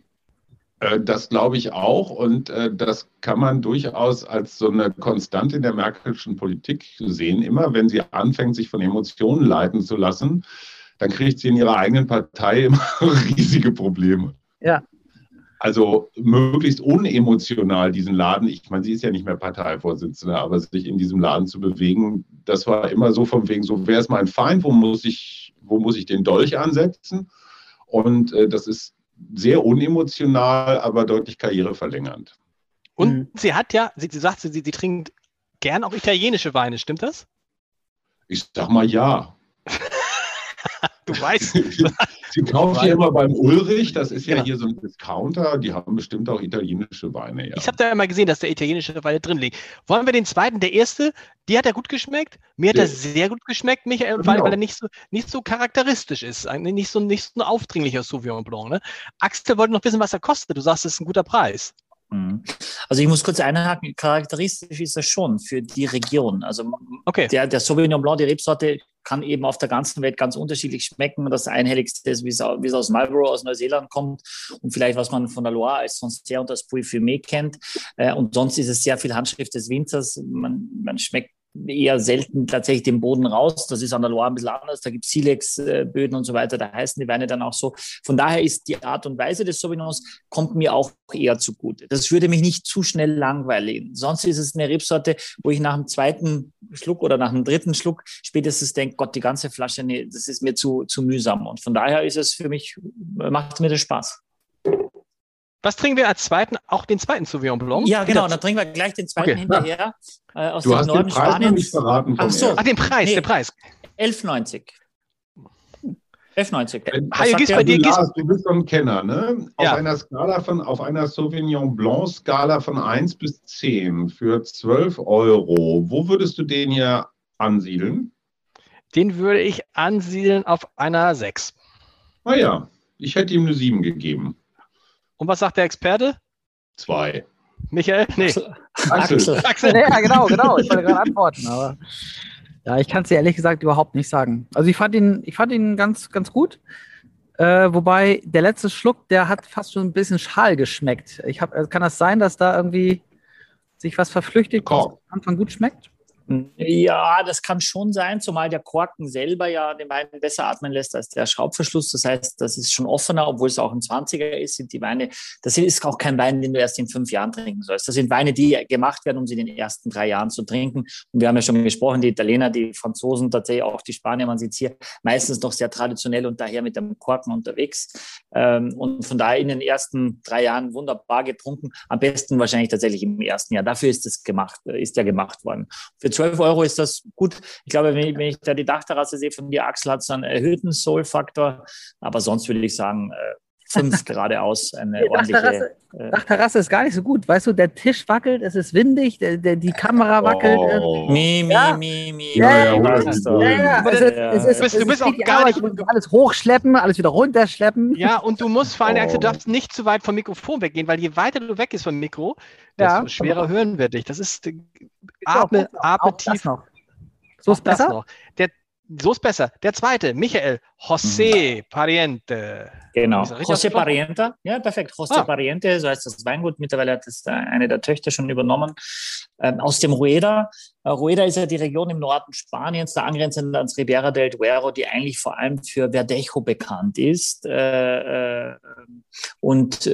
Äh, das glaube ich auch und äh, das kann man durchaus als so eine Konstante in der Merkelschen Politik sehen. Immer wenn sie anfängt, sich von Emotionen leiten zu lassen, dann kriegt sie in ihrer eigenen Partei immer riesige Probleme. Ja. Also möglichst unemotional diesen Laden, ich meine, sie ist ja nicht mehr Parteivorsitzende, aber sich in diesem Laden zu bewegen, das war immer so von wegen, so wer ist mein Feind, wo muss ich, wo muss ich den Dolch ansetzen? Und äh, das ist sehr unemotional, aber deutlich karriereverlängernd. Und mhm. sie hat ja, sie, sie sagt, sie, sie trinkt gern auch italienische Weine, stimmt das? Ich sag mal ja. Du weißt. Sie kauft ja immer beim Ulrich, das ist ja genau. hier so ein Discounter, die haben bestimmt auch italienische Weine. Ja. Ich habe da immer gesehen, dass da italienische Weine drin liegen. Wollen wir den zweiten, der erste, die hat er gut geschmeckt. Mir hat er sehr gut geschmeckt, Michael, genau. weil, weil, er nicht so, nicht so charakteristisch ist, nicht so, nicht so ein aufdringlicher Sauvignon Blanc. Ne? Axel wollte noch wissen, was er kostet. Du sagst, es ist ein guter Preis. Mhm. Also ich muss kurz einhaken, charakteristisch ist das schon für die Region. Also okay. der, der Sauvignon Blanc, die Rebsorte, kann eben auf der ganzen Welt ganz unterschiedlich schmecken. Das Einhelligste ist, wie es, aus Marlborough, aus Neuseeland kommt und vielleicht, was man von der Loire als Sancerre und das Puy Fumé kennt. Äh, und sonst ist es sehr viel Handschrift des Winzers. Man, man schmeckt eher selten tatsächlich den Boden raus. Das ist an der Loire ein bisschen anders. Da gibt es Silex-Böden und so weiter. Da heißen die Weine dann auch so. Von daher ist die Art und Weise des Sauvignons kommt mir auch eher zugute. Das würde mich nicht zu schnell langweilen. Sonst ist es eine Rebsorte, wo ich nach dem zweiten Schluck oder nach dem dritten Schluck spätestens denke, Gott, die ganze Flasche, nee, das ist mir zu, zu mühsam. Und von daher ist es für mich, macht mir das Spaß. Was trinken wir als zweiten? Auch den zweiten Sauvignon Blanc? Ja, genau. Dann trinken wir gleich den zweiten okay. hinterher. Äh, aus du dem hast Norden den Preis Spaniens. nicht verraten. Ach so, Ach, den Preis, nee. den Preis. 11,90. 11,90. Äh, Hajo, gehst bei dir, Lars, du bist doch ein Kenner, ne? Auf ja. einer Skala von, auf einer Sauvignon Blanc Skala von 1 bis 10 für 12 Euro, wo würdest du den hier ansiedeln? Den würde ich ansiedeln auf einer 6. Naja, ich hätte ihm eine 7 gegeben. Und was sagt der Experte? Zwei. Michael? Nee. Axel. Axel. Ja, genau, genau. Ich wollte gerade antworten, aber ja, ich kann es dir ehrlich gesagt überhaupt nicht sagen. Also ich fand ihn, ich fand ihn ganz, ganz gut. Äh, wobei der letzte Schluck, der hat fast schon ein bisschen schal geschmeckt. Ich hab, kann das sein, dass da irgendwie sich was verflüchtigt, was am Anfang gut schmeckt? Ja, das kann schon sein, zumal der Korken selber ja den Wein besser atmen lässt als der Schraubverschluss. Das heißt, das ist schon offener, obwohl es auch ein 20er ist, sind die Weine, das ist auch kein Wein, den du erst in fünf Jahren trinken sollst. Das sind Weine, die gemacht werden, um sie in den ersten drei Jahren zu trinken. Und wir haben ja schon gesprochen, die Italiener, die Franzosen, tatsächlich auch die Spanier, man sieht hier meistens noch sehr traditionell und daher mit dem Korken unterwegs. Ähm, und von daher in den ersten drei Jahren wunderbar getrunken. Am besten wahrscheinlich tatsächlich im ersten Jahr. Dafür ist es gemacht, ist ja gemacht worden. Für 12 Euro ist das gut. Ich glaube, wenn ich, wenn ich da die Dachterrasse sehe von dir, Axel, hat es einen erhöhten Soul-Faktor. Aber sonst würde ich sagen, äh, fünf geradeaus. Eine die ordentliche. Äh, Dachterrasse ist gar nicht so gut. Weißt du, der Tisch wackelt, es ist windig, der, der, die Kamera wackelt. Oh. Mi, mi, ja. mi, mi. Ja, ja, ja. ja, du bist, auch gar nicht. Du alles hochschleppen, alles wieder runterschleppen. Ja, und du musst vor allem, Axel, du darfst nicht zu weit vom Mikrofon weggehen, weil je weiter du weg ist vom Mikro, desto ja, schwerer hören wir dich. Das ist, atme, atme tief. Noch. So ist besser. Der, so ist besser. Der zweite, Michael, José mhm. Pariente. Genau, José Pariente. Ja, perfekt. José ah. Pariente, so heißt das Weingut. Mittlerweile hat es eine der Töchter schon übernommen. Ähm, aus dem Rueda. Äh, Rueda ist ja die Region im Norden Spaniens, da angrenzend ans Ribera del Duero, die eigentlich vor allem für Verdejo bekannt ist. Äh, äh, und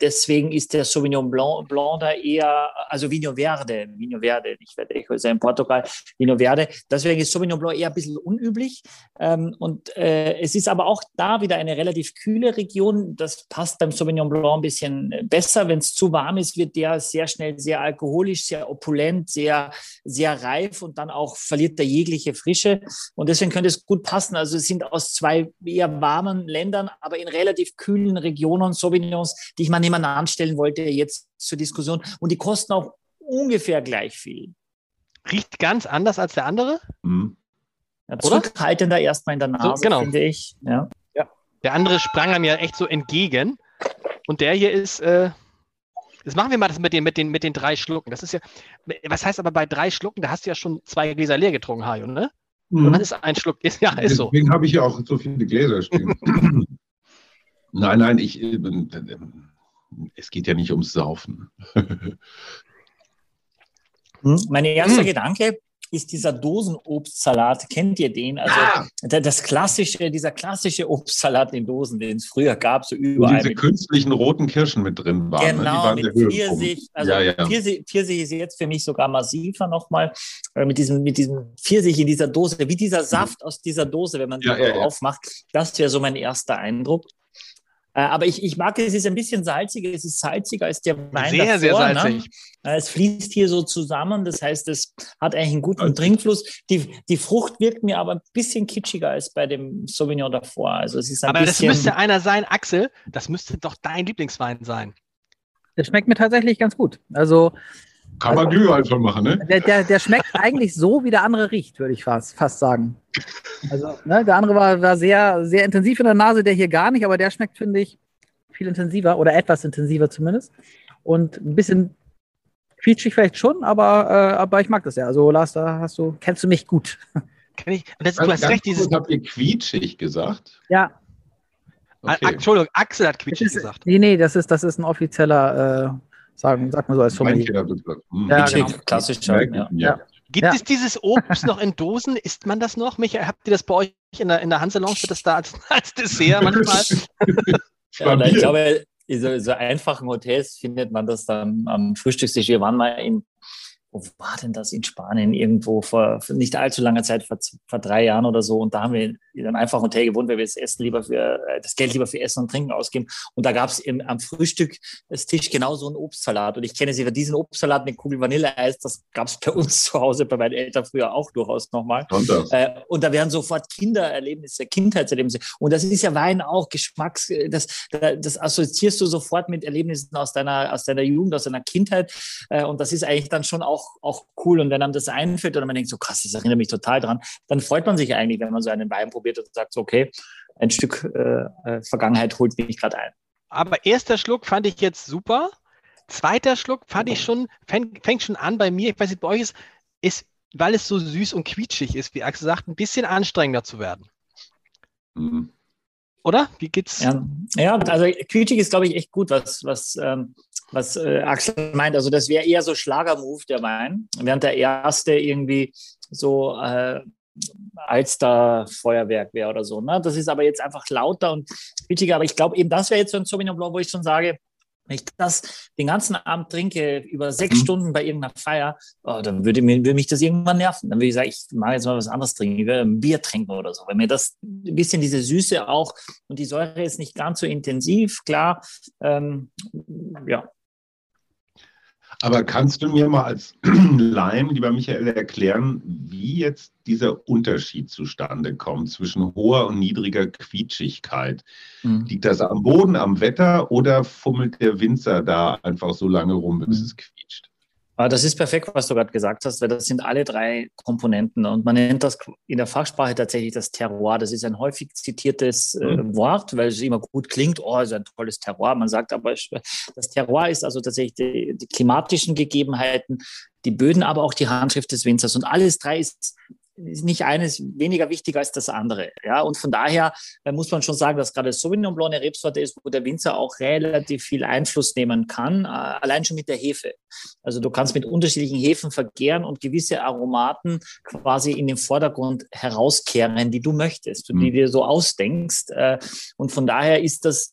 deswegen ist der Sauvignon Blanc, Blanc da eher, also Vinho Verde, Vinho Verde, nicht Verdejo, ist ja in Portugal, Vinho Verde. Deswegen ist Sauvignon Blanc eher ein bisschen unüblich. Ähm, und es ist aber auch da wieder eine relativ kühle Region. Das passt beim Sauvignon Blanc ein bisschen besser. Wenn es zu warm ist, wird der sehr schnell sehr alkoholisch, sehr opulent, sehr, sehr reif und dann auch verliert er jegliche Frische. Und deswegen könnte es gut passen. Also es sind aus zwei eher warmen Ländern, aber in relativ kühlen Regionen Sauvignons, die ich mal nebeneinander anstellen wollte, jetzt zur Diskussion. Und die kosten auch ungefähr gleich viel. Riecht ganz anders als der andere? Mhm. Ja, zurückhaltender erstmal in der Nase, so, genau. finde ich. Ja. ja. Der andere sprang einem ja echt so entgegen. Und der hier ist, äh, das machen wir mal das mit den, mit, den, mit den drei Schlucken. Das ist ja, was heißt aber bei drei Schlucken, da hast du ja schon zwei Gläser leer getrunken, Hajo, ne? Mhm. Und was ist ein Schluck? Ist, ja, ist so. Deswegen habe ich ja auch so viele Gläser stehen. nein, nein, ich, äh, äh, es geht ja nicht ums Saufen. Hm? mein erster hm. Gedanke ist dieser Dosenobstsalat. Kennt ihr den? Also ah. das klassische, dieser klassische Obstsalat in Dosen, den es früher gab, so überall. Wo diese künstlichen roten Kirschen mit drin waren. Ne? Genau, ne? waren mit Pfirsich. Also ja, ja. Pfirsich, Pfirsich, ist jetzt für mich sogar massiver nochmal. Äh, mit, diesem, mit diesem Pfirsich in dieser Dose, wie dieser Saft aus dieser Dose, wenn man die ja, aufmacht. Das wäre so mein erster Eindruck. Äh, aber ich, ich mag es, es ist ein bisschen salziger, es ist salziger als der Wein Sehr, davor, sehr ne? salzig. Ne? Es fließt hier so zusammen, das heißt, es hat eigentlich einen guten Trinkfluss. Die, die Frucht wirkt mir aber ein bisschen kitschiger als bei dem Sauvignon davor. Also es ist ein aber bisschen, das müsste einer sein, Axel, das müsste doch dein Lieblingswein sein. Der schmeckt mir tatsächlich ganz gut. Also kann man Glühwein also, von machen, ne? Der, der, der schmeckt eigentlich so, wie der andere riecht, würde ich fast, fast sagen. Also, ne, der andere war, war sehr, sehr intensiv in der Nase, der hier gar nicht, aber der schmeckt, finde ich, viel intensiver oder etwas intensiver zumindest. Und ein bisschen quietschig vielleicht schon, aber, äh, aber ich mag das ja. Also, Lars, da hast du, kennst du mich gut. Kenn ich, das, du hast recht, dieses. Habt ihr quietschig gesagt? Ja. Okay. Entschuldigung, Axel hat quietschig ist, gesagt. Nee, nee, das ist, das ist ein offizieller, äh, sagen, sag mal so als Sommelier. Hm. Ja, genau. klassisch. Ja. ja. Gibt ja. es dieses Obst noch in Dosen? Isst man das noch? Michael, habt ihr das bei euch in der, in der Hanselounge? Wird das da als, als Dessert manchmal? ja, ich glaube, so, so einfachen Hotels findet man das dann am Frühstückstisch. Wir waren mal in wo war denn das in Spanien? Irgendwo vor nicht allzu langer Zeit, vor, vor drei Jahren oder so. Und da haben wir in einem einfachen Hotel gewohnt, weil wir das Essen lieber für, äh, das Geld lieber für Essen und Trinken ausgeben. Und da gab es am Frühstück das Tisch genau so einen Obstsalat. Und ich kenne sie, diesen Obstsalat mit Kugel Vanilleeis, das gab es bei uns zu Hause, bei meinen Eltern früher auch durchaus nochmal. Und, äh, und da werden sofort Kindererlebnisse, Kindheitserlebnisse. Und das ist ja Wein auch Geschmacks, das, das assoziierst du sofort mit Erlebnissen aus deiner, aus deiner Jugend, aus deiner Kindheit. Äh, und das ist eigentlich dann schon auch auch, auch cool. Und wenn einem das einfällt oder man denkt, so krass, das erinnert mich total dran, dann freut man sich eigentlich, wenn man so einen Wein probiert und sagt, so, okay, ein Stück äh, äh Vergangenheit holt mich gerade ein. Aber erster Schluck fand ich jetzt super. Zweiter Schluck fand ich schon, fängt, fängt schon an bei mir, ich weiß nicht, bei euch ist, ist, weil es so süß und quietschig ist, wie Axel sagt, ein bisschen anstrengender zu werden. Mhm. Oder? Wie geht's? Ja, ja also quietschig ist, glaube ich, echt gut, was, was ähm, was äh, Axel meint. Also das wäre eher so Schlagermove der Wein, während der erste irgendwie so äh, Alster-Feuerwerk wäre oder so. Ne? Das ist aber jetzt einfach lauter und witziger. Aber ich glaube eben, das wäre jetzt so ein Sauvignon Blanc, wo ich schon sage, wenn ich das den ganzen Abend trinke, über sechs mhm. Stunden bei irgendeiner Feier, oh, dann würde, mir, würde mich das irgendwann nerven. Dann würde ich sagen, ich mag jetzt mal was anderes trinken, ich würde ein Bier trinken oder so. Wenn mir das ein bisschen diese Süße auch und die Säure ist nicht ganz so intensiv, klar, ähm, ja, aber kannst du mir mal als Laien, lieber Michael, erklären, wie jetzt dieser Unterschied zustande kommt zwischen hoher und niedriger Quietschigkeit? Mhm. Liegt das am Boden, am Wetter oder fummelt der Winzer da einfach so lange rum, bis mhm. es quietscht? Das ist perfekt, was du gerade gesagt hast, weil das sind alle drei Komponenten und man nennt das in der Fachsprache tatsächlich das Terroir. Das ist ein häufig zitiertes äh, mhm. Wort, weil es immer gut klingt. Oh, ist ein tolles Terroir. Man sagt aber, das Terroir ist also tatsächlich die, die klimatischen Gegebenheiten, die Böden, aber auch die Handschrift des Winzers und alles drei ist ist nicht eines weniger wichtig als das andere. Ja, und von daher äh, muss man schon sagen, dass gerade Sauvignon Blanc eine Rebsorte ist, wo der Winzer auch relativ viel Einfluss nehmen kann, äh, allein schon mit der Hefe. Also du kannst mit unterschiedlichen Hefen vergären und gewisse Aromaten quasi in den Vordergrund herauskehren, die du möchtest, die mhm. dir so ausdenkst. Äh, und von daher ist das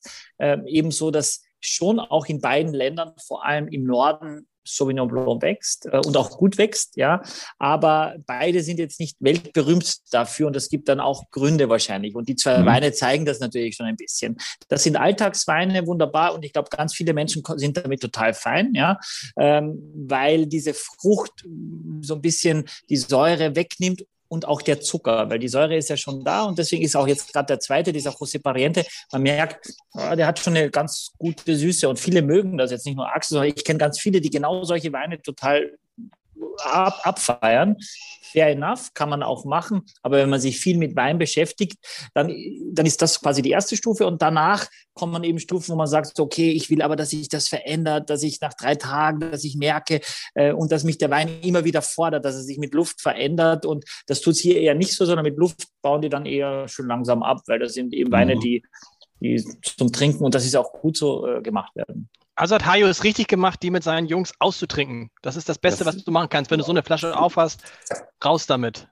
eben so, dass schon auch in beiden Ländern, vor allem im Norden, Sauvignon Blanc wächst äh, und auch gut wächst, ja. Aber beide sind jetzt nicht weltberühmt dafür und es gibt dann auch Gründe wahrscheinlich. Und die zwei mhm. Weine zeigen das natürlich schon ein bisschen. Das sind Alltagsweine, wunderbar. Und ich glaube, ganz viele Menschen sind damit total fein, ja, ähm, weil diese Frucht so ein bisschen die Säure wegnimmt und auch der Zucker, weil die Säure ist ja schon da und deswegen ist auch jetzt gerade der zweite, dieser José Pariente, man merkt, ah, der hat schon eine ganz gute Süße und viele mögen das jetzt nicht nur Axel, sondern ich kenne ganz viele, die genau solche Weine total ab, abfeiern fair enough, kann man auch machen. Aber wenn man sich viel mit Wein beschäftigt, dann, dann ist das quasi die erste Stufe. Und danach kommt man eben Stufen, wo man sagt, okay, ich will aber, dass sich das verändert, dass ich nach drei Tagen, dass ich merke äh, und dass mich der Wein immer wieder fordert, dass er sich mit Luft verändert. Und das tut es hier eher nicht so, sondern mit Luft bauen die dann eher schon langsam ab, weil das sind eben Weine, mhm. die, die zum Trinken und das ist auch gut so äh, gemacht werden. Also hat Hayo es richtig gemacht, die mit seinen Jungs auszutrinken. Das ist das Beste, das was du machen kannst. Wenn du so eine Flasche aufhast, raus damit.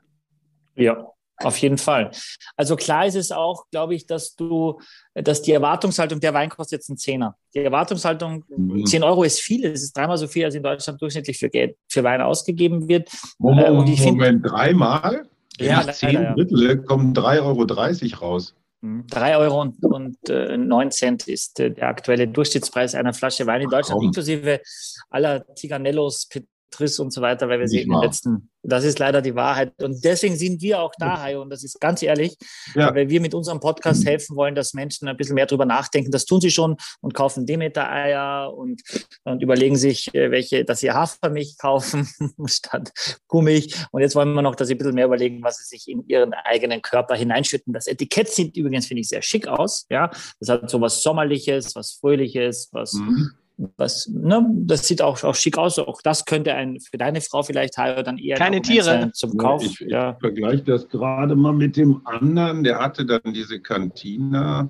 Ja, auf jeden Fall. Also klar ist es auch, glaube ich, dass du, dass die Erwartungshaltung, der Wein kostet jetzt einen Zehner. Die Erwartungshaltung, mhm. 10 Euro ist viel, es ist dreimal so viel, als in Deutschland durchschnittlich für Geld, für Wein ausgegeben wird. Moment, äh, und ich Moment find, dreimal? Ja, zehn Drittel kommen 3,30 Euro raus. Drei Euro und, und äh, 9 Cent ist äh, der aktuelle Durchschnittspreis einer Flasche Wein in Deutschland, Ach, inklusive aller Tiganellos, Triss und so weiter, weil wir sie in den letzten, das ist leider die Wahrheit. Und deswegen sind wir auch da, Hayo, und das ist ganz ehrlich, ja. weil wir mit unserem Podcast helfen wollen, dass Menschen ein bisschen mehr drüber nachdenken. Das tun sie schon und kaufen Demeter-Eier und, und überlegen sich, äh, welche, dass sie Hafermilch kaufen statt Kuhmilch. Und jetzt wollen wir noch, dass sie ein bisschen mehr überlegen, was sie sich in ihren eigenen Körper hineinschütten. Das Etikett sieht übrigens, finde ich, sehr schick aus. Ja, das hat so was Sommerliches, was Fröhliches, was mhm was, ne, das sieht auch, auch schick aus. Auch das könnte ein für deine Frau vielleicht dann eher keine Tiere zum Kauf. Ich, ich ja. vergleiche das gerade mal mit dem anderen. Der hatte dann diese Cantina.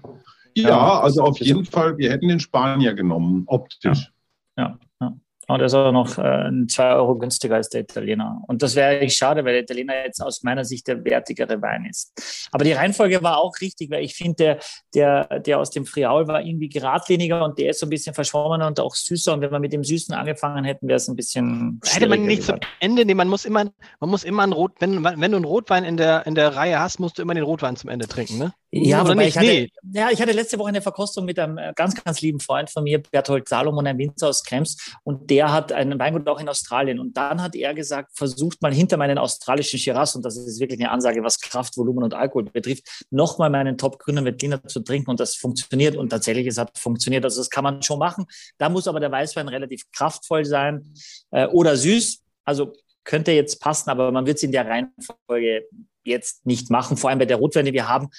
Ja, ja also auf jeden Fall, wir hätten den Spanier genommen, optisch. Ja, ja. Und er ist auch noch äh, zwei Euro günstiger als der Italiener. Und das wäre eigentlich schade, weil der Italiener jetzt aus meiner Sicht der wertigere Wein ist. Aber die Reihenfolge war auch richtig, weil ich finde, der, der, der aus dem Friaul war irgendwie geradliniger und der ist so ein bisschen verschwommener und auch süßer. Und wenn wir mit dem Süßen angefangen hätten, wäre es ein bisschen. Hätte man nicht zum Ende nehmen. Man muss immer, man muss immer einen Rot, wenn, wenn du einen Rotwein in der, in der Reihe hast, musst du immer den Rotwein zum Ende trinken, ne? Ja, aber ich hatte, nee. ja, ich hatte letzte Woche eine Verkostung mit einem äh, ganz, ganz lieben Freund von mir, Berthold Salomon, ein Winzer aus Krems, und der hat einen Weingut auch in Australien. Und dann hat er gesagt, versucht mal hinter meinen australischen Shiraz, und das ist wirklich eine Ansage, was Kraft, Volumen und Alkohol betrifft, nochmal meinen Top-Grüner Veltliner zu trinken. Und das funktioniert. Und tatsächlich, es hat funktioniert. Also das kann man schon machen. Da muss aber der Weißwein relativ kraftvoll sein äh, oder süß. Also könnte jetzt passen, aber man wird es in der Reihenfolge jetzt nicht machen. Vor allem bei der Rotwein, die wir haben,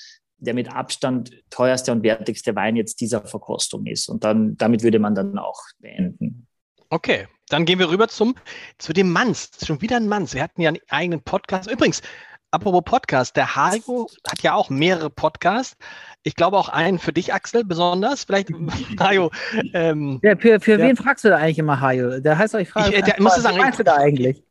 der mit Abstand teuerste und wertigste Wein jetzt dieser Verkostung ist. Und dann, damit würde man dann auch beenden. Okay, dann gehen wir rüber zum, zu dem Manns. Schon wieder ein Manns. Wir hatten ja einen eigenen Podcast. Übrigens, apropos Podcast, der Hario hat ja auch mehrere Podcasts. Ich glaube auch einen für dich, Axel, besonders. Vielleicht, Hajo. Ähm, ja, für für wen fragst du da eigentlich immer, Hajo? Der heißt doch, ich frage, ich, der, muss sagen, was meinst du da eigentlich?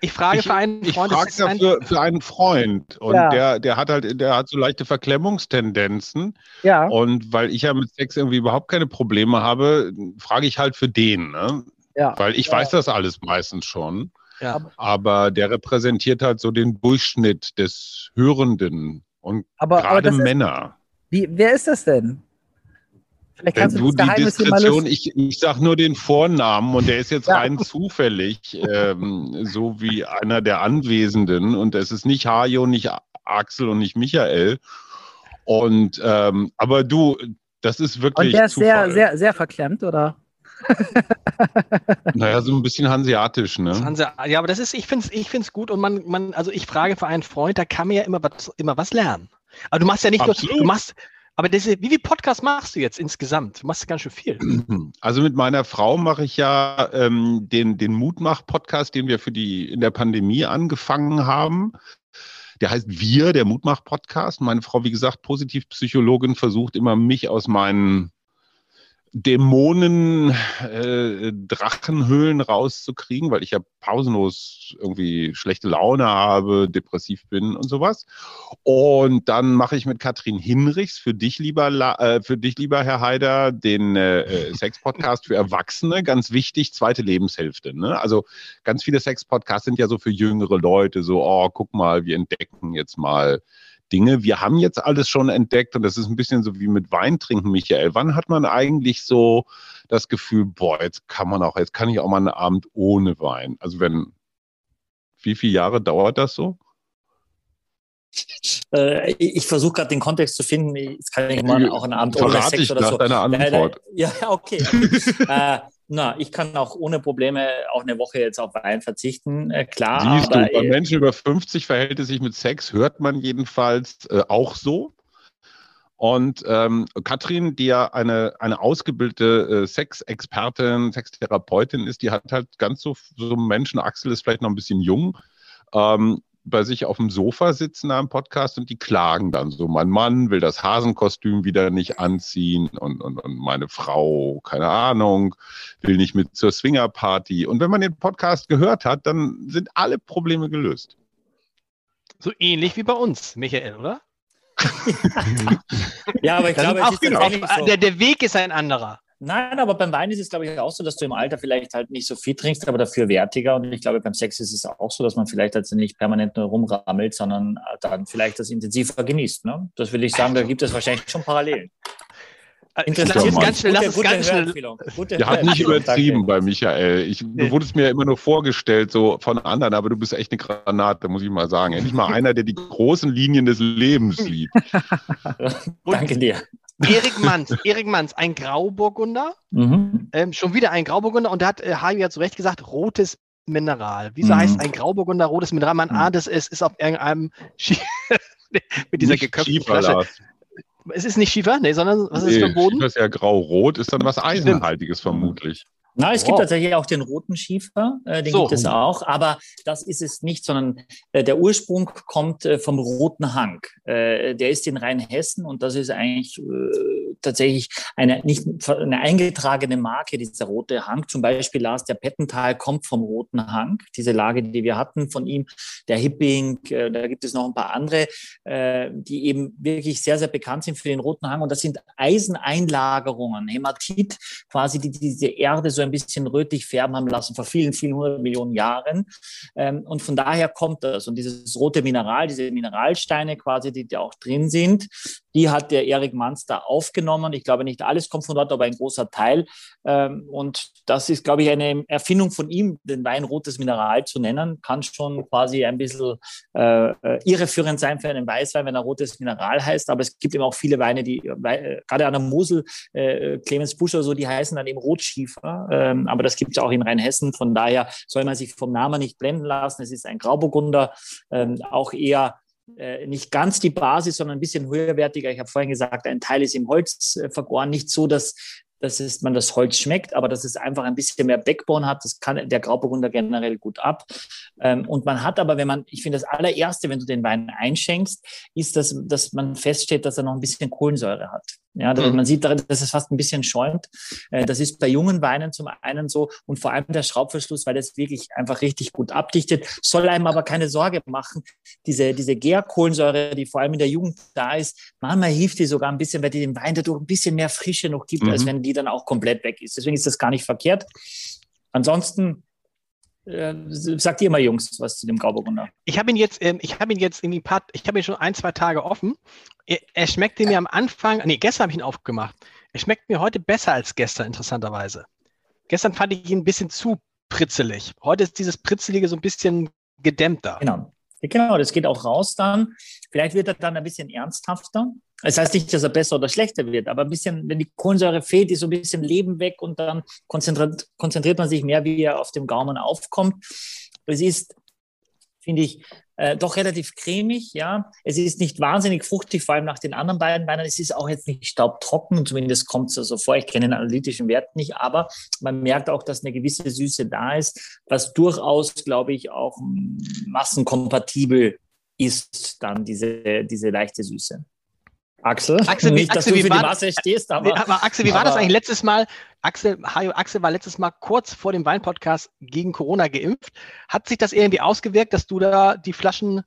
Ich frage für einen Freund. Ich frage dafür für einen Freund. Und ja. der, der hat halt, der hat so leichte Verklemmungstendenzen. Ja. Und weil ich ja mit Sex irgendwie überhaupt keine Probleme habe, frage ich halt für den. Ne? Ja. Weil ich ja. weiß das alles meistens schon. Ja. Aber der repräsentiert halt so den Durchschnitt des Hörenden und gerade Männer. Wie, wer ist das denn? Vielleicht kannst du, du die Diskretion, ich, ich sage nur den Vornamen und der ist jetzt ja. rein zufällig, ähm, so wie einer der Anwesenden und es ist nicht Hajo, nicht Axel und nicht Michael. Und ähm, aber du, das ist wirklich. Und der ist sehr, sehr, sehr verklemmt, oder? naja, so ein bisschen hanseatisch, ne? Hanse ja, aber das ist, ich finde es ich find's gut und man, man, also ich frage für einen Freund, da kann man ja immer was, immer was lernen. Aber du machst ja nicht Absolut. nur, du machst, aber das, wie viele Podcasts machst du jetzt insgesamt? Du machst ganz schön viel. Also mit meiner Frau mache ich ja ähm, den, den Mutmach-Podcast, den wir für die in der Pandemie angefangen haben. Der heißt Wir, der Mutmach-Podcast. Meine Frau, wie gesagt, Positivpsychologin, versucht immer mich aus meinen Dämonen, äh, Drachenhöhlen rauszukriegen, weil ich ja pausenlos irgendwie schlechte Laune habe, depressiv bin und sowas. Und dann mache ich mit Katrin Hinrichs für dich, lieber, äh, für dich, lieber Herr Haider, den äh, Sex-Podcast für Erwachsene. Ganz wichtig, zweite Lebenshälfte. Ne? Also ganz viele Sex-Podcasts sind ja so für jüngere Leute, so, oh, guck mal, wir entdecken jetzt mal Dinge. Wir haben jetzt alles schon entdeckt und das ist ein bisschen so wie mit Wein trinken, Michael. Wann hat man eigentlich so das Gefühl, boah, jetzt kann man auch, jetzt kann ich auch mal einen Abend ohne Wein? Also wenn, wie viele Jahre dauert das so? Äh, ich versuche gerade den Kontext zu finden. Jetzt kann ich mal auch einen Abend ohne Sex oder so. Deine Antwort. Ja, okay. äh, na, ich kann auch ohne Probleme auch eine Woche jetzt auf Wein verzichten, äh, klar. Siehst du, bei äh, Menschen über 50 verhält es sich mit Sex, hört man jedenfalls äh, auch so. Und ähm, Katrin, die ja eine, eine ausgebildete äh, Sexexpertin, Sextherapeutin ist, die hat halt ganz so, so Menschen, Axel ist vielleicht noch ein bisschen jung, ähm, bei sich auf dem Sofa sitzen am Podcast und die klagen dann so. Mein Mann will das Hasenkostüm wieder nicht anziehen und, und, und meine Frau, keine Ahnung, will nicht mit zur Swingerparty. Und wenn man den Podcast gehört hat, dann sind alle Probleme gelöst. So ähnlich wie bei uns, Michael, oder? ja, aber ich glaube, es ist genau. so. der, der Weg ist ein anderer. Nein, aber beim Wein ist es, glaube ich, auch so, dass du im Alter vielleicht halt nicht so viel trinkst, aber dafür wertiger. Und ich glaube, beim Sex ist es auch so, dass man vielleicht also nicht permanent nur rumrammelt, sondern dann vielleicht das intensiver genießt. Ne? Das will ich sagen, da gibt es wahrscheinlich schon Parallelen. Äh, Interessiert ganz schnell, lass es ganz schnell. Hat nicht übertrieben bei Michael. Ich, du wurdest mir immer nur vorgestellt, so von anderen, aber du bist echt eine Granate, muss ich mal sagen. Endlich mal einer, der die großen Linien des Lebens liebt. Danke dir. Erik Manns, Erik Manns, ein Grauburgunder, mhm. ähm, schon wieder ein Grauburgunder und da hat äh, Hajo ja zu Recht gesagt, rotes Mineral. Wieso mhm. heißt ein Grauburgunder rotes Mineral? Man mhm. ahnt es, es ist auf irgendeinem Schie mit dieser geköpften Flasche. Es ist nicht Schiefer, nee, sondern was nee, ist für Boden? Schiefer ist ja grau-rot, ist dann was Eisenhaltiges vermutlich. Na, es wow. gibt tatsächlich auch den roten Schiefer, äh, den so. gibt es auch, aber das ist es nicht, sondern äh, der Ursprung kommt äh, vom roten Hang. Äh, der ist in Rheinhessen und das ist eigentlich äh, tatsächlich eine nicht eine eingetragene Marke, dieser rote Hang. Zum Beispiel Lars der Pettental kommt vom roten Hang, diese Lage, die wir hatten von ihm, der Hipping, äh, da gibt es noch ein paar andere, die eben wirklich sehr, sehr bekannt sind für den roten Hang und das sind Eiseneinlagerungen, Hämatit, quasi die diese Erde so ein bisschen rötlich färben haben lassen vor vielen, vielen hundert Millionen Jahren. Ähm, und von daher kommt das. Und dieses rote Mineral, diese Mineralsteine quasi, die da auch drin sind, die hat der Erik da aufgenommen. Ich glaube, nicht alles kommt von dort, aber ein großer Teil. Ähm, und das ist, glaube ich, eine Erfindung von ihm, den Wein rotes Mineral zu nennen, kann schon quasi ein bisschen äh, irreführend sein für einen Weißwein, wenn er rotes Mineral heißt. Aber es gibt eben auch viele Weine, die, äh, gerade an der Mosel, äh, Clemens Buscher, so, die heißen dann eben Rotschiefer. Ähm, aber das gibt es auch in Rheinhessen. Von daher soll man sich vom Namen nicht blenden lassen. Es ist ein Grauburgunder, ähm, auch eher äh, nicht ganz die Basis, sondern ein bisschen höherwertiger. Ich habe vorhin gesagt, ein Teil ist im Holz äh, vergoren. Nicht so, dass dass es, man das Holz schmeckt, aber dass es einfach ein bisschen mehr Backbone hat. Das kann der Grauburgunder generell gut ab. Ähm, und man hat aber, wenn man, ich finde, das allererste, wenn du den Wein einschenkst, ist, dass, dass man feststellt, dass er noch ein bisschen Kohlensäure hat. Ja, mhm. man sieht darin, dass es fast ein bisschen schäumt. Äh, das ist bei jungen Weinen zum einen so und vor allem der Schraubverschluss, weil das wirklich einfach richtig gut abdichtet, soll einem aber keine Sorge machen. Diese, diese Gärkohlensäure, die vor allem in der Jugend da ist, manchmal hilft die sogar ein bisschen, weil die dem Wein dadurch ein bisschen mehr Frische noch gibt, mhm. als wenn die dann auch komplett weg ist. Deswegen ist das gar nicht verkehrt. Ansonsten äh, sagt ihr mal, Jungs, was zu dem Grauburgunder? Ich habe ihn jetzt, ähm, ich habe ihn jetzt in die paar, ich habe ihn schon ein, zwei Tage offen. Er, er schmeckte mir am Anfang, nee, gestern habe ich ihn aufgemacht. Er schmeckt mir heute besser als gestern, interessanterweise. Gestern fand ich ihn ein bisschen zu pritzelig. Heute ist dieses Pritzelige so ein bisschen gedämmter. Genau. Genau, das geht auch raus dann. Vielleicht wird er dann ein bisschen ernsthafter. Das heißt nicht, dass er besser oder schlechter wird, aber ein bisschen, wenn die Kohlensäure fehlt, ist so ein bisschen Leben weg und dann konzentriert, konzentriert man sich mehr, wie er auf dem Gaumen aufkommt. Es ist, finde ich, äh, doch relativ cremig, ja. Es ist nicht wahnsinnig fruchtig, vor allem nach den anderen beiden Weinen. Es ist auch jetzt nicht staubtrocken, zumindest kommt es so vor. Ich kenne den analytischen Wert nicht, aber man merkt auch, dass eine gewisse Süße da ist, was durchaus, glaube ich, auch massenkompatibel ist dann diese, diese leichte Süße. Axel, Axel nicht, dass Axel, du für die Masse stehst, aber, aber Axel, wie war das eigentlich letztes Mal? Axel, Hajo, Axel war letztes Mal kurz vor dem Weinpodcast gegen Corona geimpft. Hat sich das irgendwie ausgewirkt, dass du da die Flaschen,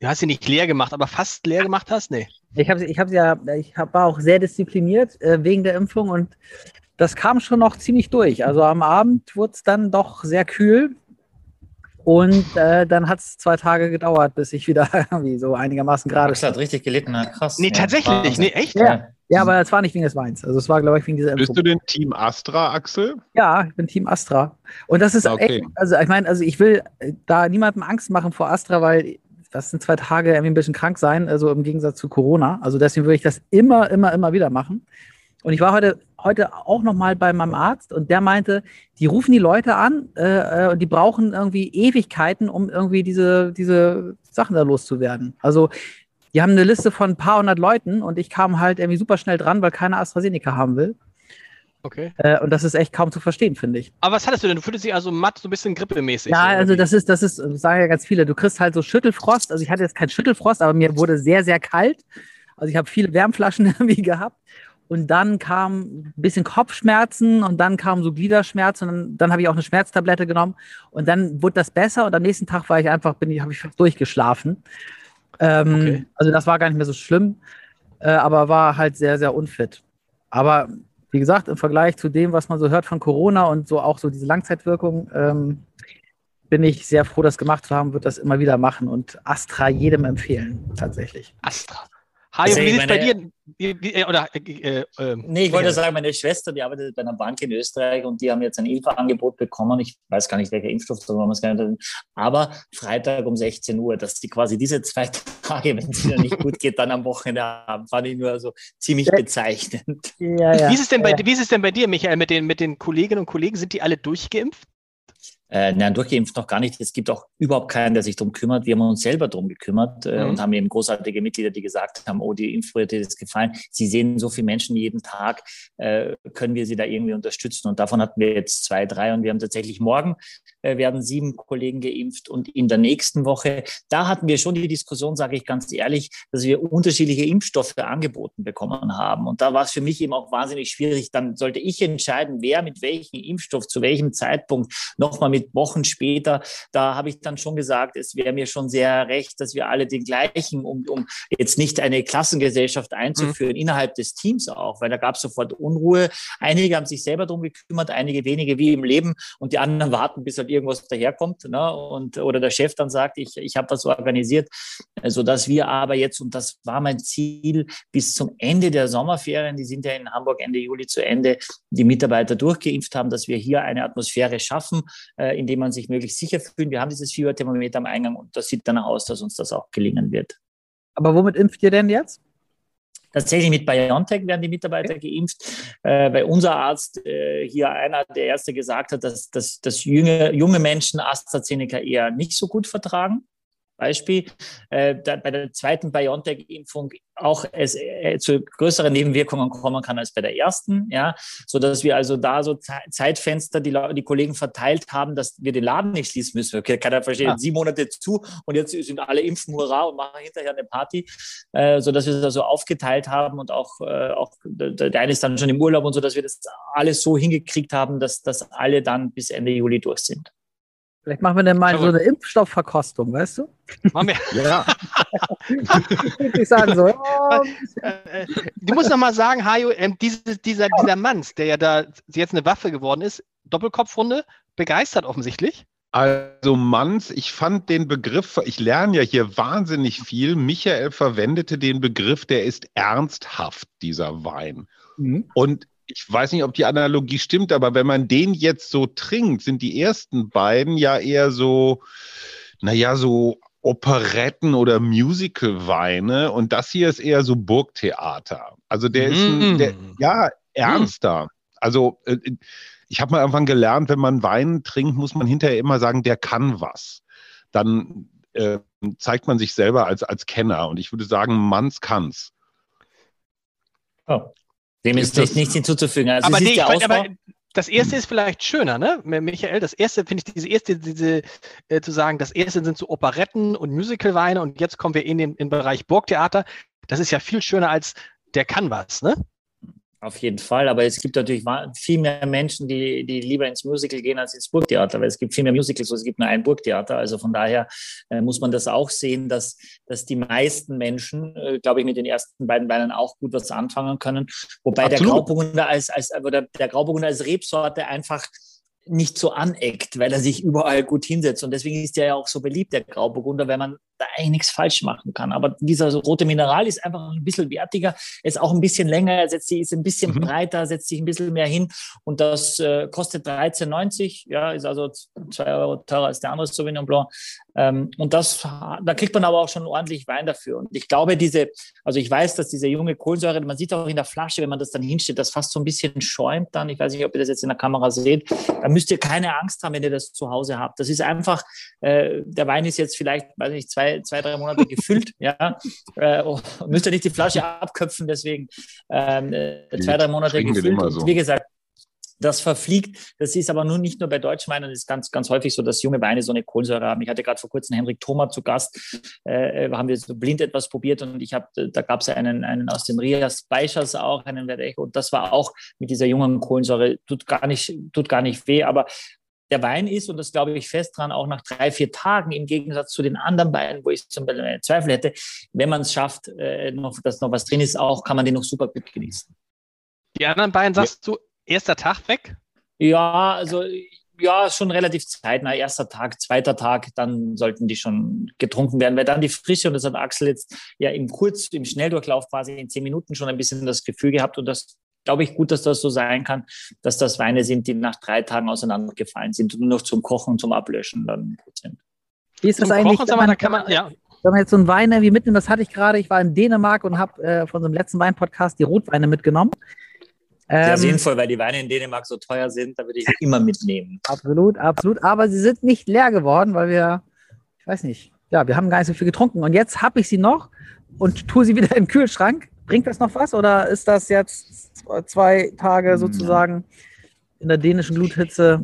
du hast sie nicht leer gemacht, aber fast leer gemacht hast? Nee. Ich habe ich hab ja, ich hab, war auch sehr diszipliniert äh, wegen der Impfung und das kam schon noch ziemlich durch. Also am Abend wurde es dann doch sehr kühl und äh, dann hat es zwei Tage gedauert, bis ich wieder irgendwie so einigermaßen gerade. Das hat richtig gelitten, krass. Nee, tatsächlich, nee, echt? Ja. ja, aber es war nicht wegen des Weins. Also es war, glaube ich, wegen dieser Bist du denn Team Astra, Axel? Ja, ich bin Team Astra. Und das ist okay. echt, also ich meine, also ich will da niemandem Angst machen vor Astra, weil das sind zwei Tage irgendwie ein bisschen krank sein, also im Gegensatz zu Corona. Also deswegen würde ich das immer, immer, immer wieder machen. Und ich war heute, heute auch noch mal bei meinem Arzt und der meinte, die rufen die Leute an äh, äh, und die brauchen irgendwie Ewigkeiten, um irgendwie diese, diese Sachen da loszuwerden. Also die haben eine Liste von ein paar hundert Leuten und ich kam halt irgendwie super schnell dran, weil keiner AstraZeneca haben will. Okay. Äh, und das ist echt kaum zu verstehen, finde ich. Aber was hattest du denn? Du fühlst dich also matt, so ein bisschen grippemäßig. Ja, also das ist, das ist, das sagen ja ganz viele, du kriegst halt so Schüttelfrost. Also ich hatte jetzt keinen Schüttelfrost, aber mir wurde sehr, sehr kalt. Also ich habe viele Wärmflaschen irgendwie gehabt. Und dann kam ein bisschen Kopfschmerzen und dann kamen so Gliederschmerzen und dann, dann habe ich auch eine Schmerztablette genommen und dann wurde das besser und am nächsten Tag war ich einfach, bin ich, habe ich durchgeschlafen. Ähm, okay. Also das war gar nicht mehr so schlimm, äh, aber war halt sehr, sehr unfit. Aber wie gesagt, im Vergleich zu dem, was man so hört von Corona und so auch so diese Langzeitwirkung, ähm, bin ich sehr froh, das gemacht zu haben, wird das immer wieder machen und Astra jedem empfehlen, tatsächlich. Astra. Hajo, also wie ist es bei dir? Wie, wie, äh, oder, äh, äh, nee, ich wollte sagen, meine Schwester, die arbeitet bei einer Bank in Österreich und die haben jetzt ein Impfangebot bekommen. Ich weiß gar nicht, welcher Impfstoff aber Freitag um 16 Uhr, dass die quasi diese zwei Tage, wenn es ihnen nicht gut geht, dann am Wochenende haben, fand ich nur so ziemlich bezeichnend. Ja, ja. Wie, ist es denn bei, wie ist es denn bei dir, Michael, mit den, mit den Kolleginnen und Kollegen? Sind die alle durchgeimpft? Äh, nein, durchgeimpft noch gar nicht. Es gibt auch überhaupt keinen, der sich darum kümmert. Wir haben uns selber darum gekümmert äh, mhm. und haben eben großartige Mitglieder, die gesagt haben, oh, die Impfpriorität ist gefallen. Sie sehen so viele Menschen jeden Tag, äh, können wir sie da irgendwie unterstützen? Und davon hatten wir jetzt zwei, drei und wir haben tatsächlich morgen äh, werden sieben Kollegen geimpft und in der nächsten Woche, da hatten wir schon die Diskussion, sage ich ganz ehrlich, dass wir unterschiedliche Impfstoffe angeboten bekommen haben. Und da war es für mich eben auch wahnsinnig schwierig. Dann sollte ich entscheiden, wer mit welchem Impfstoff zu welchem Zeitpunkt nochmal mit Wochen später, da habe ich dann schon gesagt, es wäre mir schon sehr recht, dass wir alle den gleichen, um, um jetzt nicht eine Klassengesellschaft einzuführen, mhm. innerhalb des Teams auch, weil da gab es sofort Unruhe. Einige haben sich selber darum gekümmert, einige wenige wie im Leben und die anderen warten, bis halt irgendwas daherkommt ne? und, oder der Chef dann sagt, ich, ich habe das organisiert, sodass wir aber jetzt, und das war mein Ziel, bis zum Ende der Sommerferien, die sind ja in Hamburg Ende Juli zu Ende, die Mitarbeiter durchgeimpft haben, dass wir hier eine Atmosphäre schaffen, äh, indem man sich möglichst sicher fühlt. Wir haben dieses Fieberthermometer am Eingang und das sieht danach aus, dass uns das auch gelingen wird. Aber womit impft ihr denn jetzt? Tatsächlich mit BioNTech werden die Mitarbeiter okay. geimpft, äh, weil unser Arzt äh, hier einer der Erste gesagt hat, dass, dass, dass junge, junge Menschen AstraZeneca eher nicht so gut vertragen. Beispiel. Äh, bei der zweiten BioNTech-Impfung auch es äh, zu größeren Nebenwirkungen kommen kann als bei der ersten, ja, so dass wir also da so Zeitfenster die, die Kollegen verteilt haben, dass wir den Laden nicht schließen müssen. Okay, keiner versteht, ja. sieben Monate zu und jetzt sind alle impfen, hurra und machen hinterher eine Party, äh, so dass wir das also aufgeteilt haben und auch, äh, auch der eine ist dann schon im Urlaub und so, dass wir das alles so hingekriegt haben, dass, dass alle dann bis Ende Juli durch sind. Vielleicht machen wir dann mal so eine Impfstoffverkostung, weißt du? Machen wir. Ja. ich sage so. Oh. Du musst noch mal sagen, Hajo, ähm, diese, dieser, dieser Manns, der ja da jetzt eine Waffe geworden ist, Doppelkopfrunde, begeistert offensichtlich. Also Manns, ich fand den Begriff, ich lerne ja hier wahnsinnig viel. Michael verwendete den Begriff, der ist ernsthaft, dieser Wein. Mhm. Und ich weiß nicht, ob die Analogie stimmt, aber wenn man den jetzt so trinkt, sind die ersten beiden ja eher so, naja, so Operetten oder Musical-Weine und das hier ist eher so Burgtheater. Also der mm. ist ein, der, mm. ja ernster. Also äh, ich habe mal irgendwann gelernt, wenn man Wein trinkt, muss man hinterher immer sagen, der kann was. Dann äh, zeigt man sich selber als, als Kenner und ich würde sagen, Manns kann's. Oh. Dem ist, ist nichts hinzuzufügen. Also aber, nee, aber das erste ist vielleicht schöner, ne? Michael, das erste finde ich diese erste, diese äh, zu sagen, das erste sind so Operetten und Musicalweine und jetzt kommen wir in den, in den Bereich Burgtheater. Das ist ja viel schöner als der Canvas, ne? Auf jeden Fall, aber es gibt natürlich viel mehr Menschen, die, die lieber ins Musical gehen als ins Burgtheater, weil es gibt viel mehr Musicals, es gibt nur ein Burgtheater. Also von daher äh, muss man das auch sehen, dass, dass die meisten Menschen, äh, glaube ich, mit den ersten beiden Beinen auch gut was anfangen können. Wobei Absolut. der Grauburgunder als, als, oder der Grauburgunder als Rebsorte einfach nicht so aneckt, weil er sich überall gut hinsetzt. Und deswegen ist er ja auch so beliebt, der Grauburgunder, weil man da eigentlich nichts falsch machen kann. Aber dieser rote Mineral ist einfach ein bisschen wertiger, ist auch ein bisschen länger, er setzt sich, ist ein bisschen mhm. breiter, setzt sich ein bisschen mehr hin. Und das äh, kostet 13,90, ja, ist also zwei Euro teurer als der andere Sauvignon Blanc. Ähm, und das, da kriegt man aber auch schon ordentlich Wein dafür. Und ich glaube, diese, also ich weiß, dass diese junge Kohlensäure, man sieht auch in der Flasche, wenn man das dann hinstellt, das fast so ein bisschen schäumt dann. Ich weiß nicht, ob ihr das jetzt in der Kamera seht. Da müsst ihr keine Angst haben, wenn ihr das zu Hause habt. Das ist einfach, äh, der Wein ist jetzt vielleicht, weiß nicht, zwei, zwei drei Monate gefüllt, ja. Äh, oh, müsst ihr nicht die Flasche abköpfen, deswegen ähm, äh, zwei, drei Monate gefüllt. So. Wie gesagt, das verfliegt. Das ist aber nun nicht nur bei deutschen Weinen, das ist ganz, ganz häufig so, dass junge Weine so eine Kohlensäure haben. Ich hatte gerade vor kurzem Henrik Thoma zu Gast, äh, haben wir so blind etwas probiert und ich habe, da gab es einen, einen aus den Rias Speichers auch, einen Verdecho, und das war auch mit dieser jungen Kohlensäure, tut gar nicht, tut gar nicht weh, aber der Wein ist, und das glaube ich fest dran, auch nach drei, vier Tagen im Gegensatz zu den anderen Weinen, wo ich zum Beispiel Zweifel hätte, wenn man es schafft, äh, noch, dass noch was drin ist, auch kann man den noch super gut genießen. Die anderen beiden sagst du, erster Tag weg? Ja, also ja, schon relativ zeitnah. Erster Tag, zweiter Tag, dann sollten die schon getrunken werden, weil dann die Frische, und das hat Axel jetzt ja im Kurz, im Schnelldurchlauf quasi in zehn Minuten schon ein bisschen das Gefühl gehabt und das glaube ich gut, dass das so sein kann, dass das Weine sind, die nach drei Tagen auseinandergefallen sind und nur noch zum Kochen und zum Ablöschen dann gut sind. Wie ist das zum eigentlich? Kochen, man, da kann man, ja. Wenn man jetzt so einen Wein wie mitnimmt, das hatte ich gerade, ich war in Dänemark und habe äh, von unserem letzten Wein-Podcast die Rotweine mitgenommen. Sehr ähm, sinnvoll, weil die Weine in Dänemark so teuer sind, da würde ich immer mitnehmen. Absolut, absolut. Aber sie sind nicht leer geworden, weil wir, ich weiß nicht, ja, wir haben gar nicht so viel getrunken. Und jetzt habe ich sie noch und tue sie wieder in den Kühlschrank. Bringt das noch was oder ist das jetzt zwei Tage sozusagen in der dänischen Gluthitze?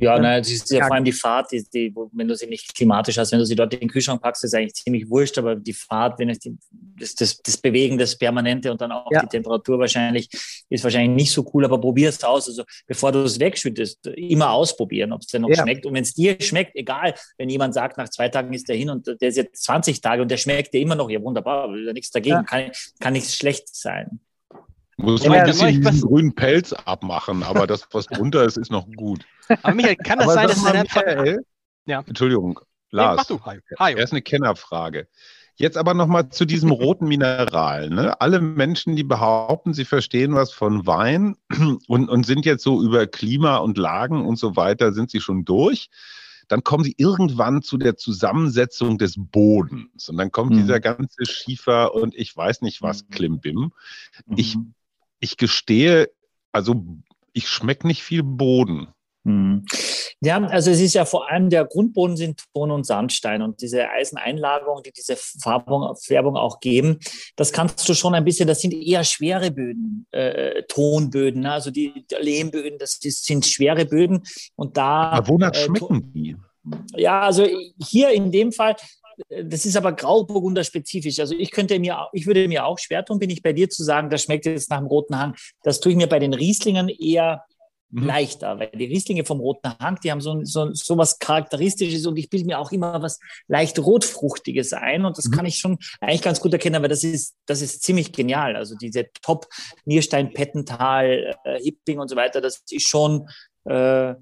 Ja, es ist ja vor allem die Fahrt, die, die, wenn du sie nicht klimatisch hast, wenn du sie dort in den Kühlschrank packst, ist eigentlich ziemlich wurscht, aber die Fahrt, wenn es die, das, das, das Bewegen, das Permanente und dann auch ja. die Temperatur wahrscheinlich, ist wahrscheinlich nicht so cool, aber probier es aus. Also bevor du es wegschüttest, immer ausprobieren, ob es dir noch ja. schmeckt. Und wenn es dir schmeckt, egal, wenn jemand sagt, nach zwei Tagen ist der hin und der ist jetzt 20 Tage und der schmeckt dir immer noch, ja wunderbar, nichts dagegen, ja. kann, kann nichts schlecht sein. Muss man ein bisschen diesen grünen Pelz abmachen, aber das, was drunter ist, ist noch gut. Aber Michael, kann das aber sein, dass er Michael, ja. Entschuldigung, Lars. Nee, mach du. Hi. Erst eine Kennerfrage. Jetzt aber nochmal zu diesem roten Mineral. Ne? Alle Menschen, die behaupten, sie verstehen was von Wein und, und sind jetzt so über Klima und Lagen und so weiter, sind sie schon durch. Dann kommen sie irgendwann zu der Zusammensetzung des Bodens. Und dann kommt mhm. dieser ganze Schiefer und ich weiß nicht was, mhm. Klimbim. Mhm. Ich ich gestehe, also ich schmecke nicht viel Boden. Hm. Ja, also es ist ja vor allem der Grundboden sind Ton und Sandstein und diese Eiseneinlagerung, die diese Farbung, Färbung auch geben, das kannst du schon ein bisschen, das sind eher schwere Böden, äh, Tonböden, ne? also die, Lehmböden, das, das, sind schwere Böden und da. Aber wonach äh, schmecken die? Ja, also hier in dem Fall, das ist aber Grauburgunder spezifisch. Also ich könnte mir, ich würde mir auch schwer tun, bin ich bei dir zu sagen, das schmeckt jetzt nach dem roten Hang. Das tue ich mir bei den Rieslingen eher mhm. leichter, weil die Rieslinge vom roten Hang, die haben so, so, so was Charakteristisches und ich bilde mir auch immer was leicht rotfruchtiges ein und das mhm. kann ich schon eigentlich ganz gut erkennen, weil das ist, das ist ziemlich genial. Also diese Top Nierstein, Pettental, äh, Hipping und so weiter, das ist schon äh,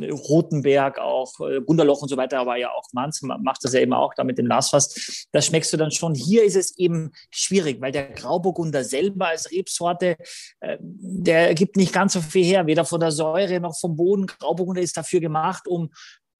Rotenberg, auch äh, Gunderloch und so weiter, aber ja auch Manz macht das ja eben auch da mit dem Lasfass. Das schmeckst du dann schon. Hier ist es eben schwierig, weil der Grauburgunder selber als Rebsorte, äh, der gibt nicht ganz so viel her, weder von der Säure noch vom Boden. Grauburgunder ist dafür gemacht, um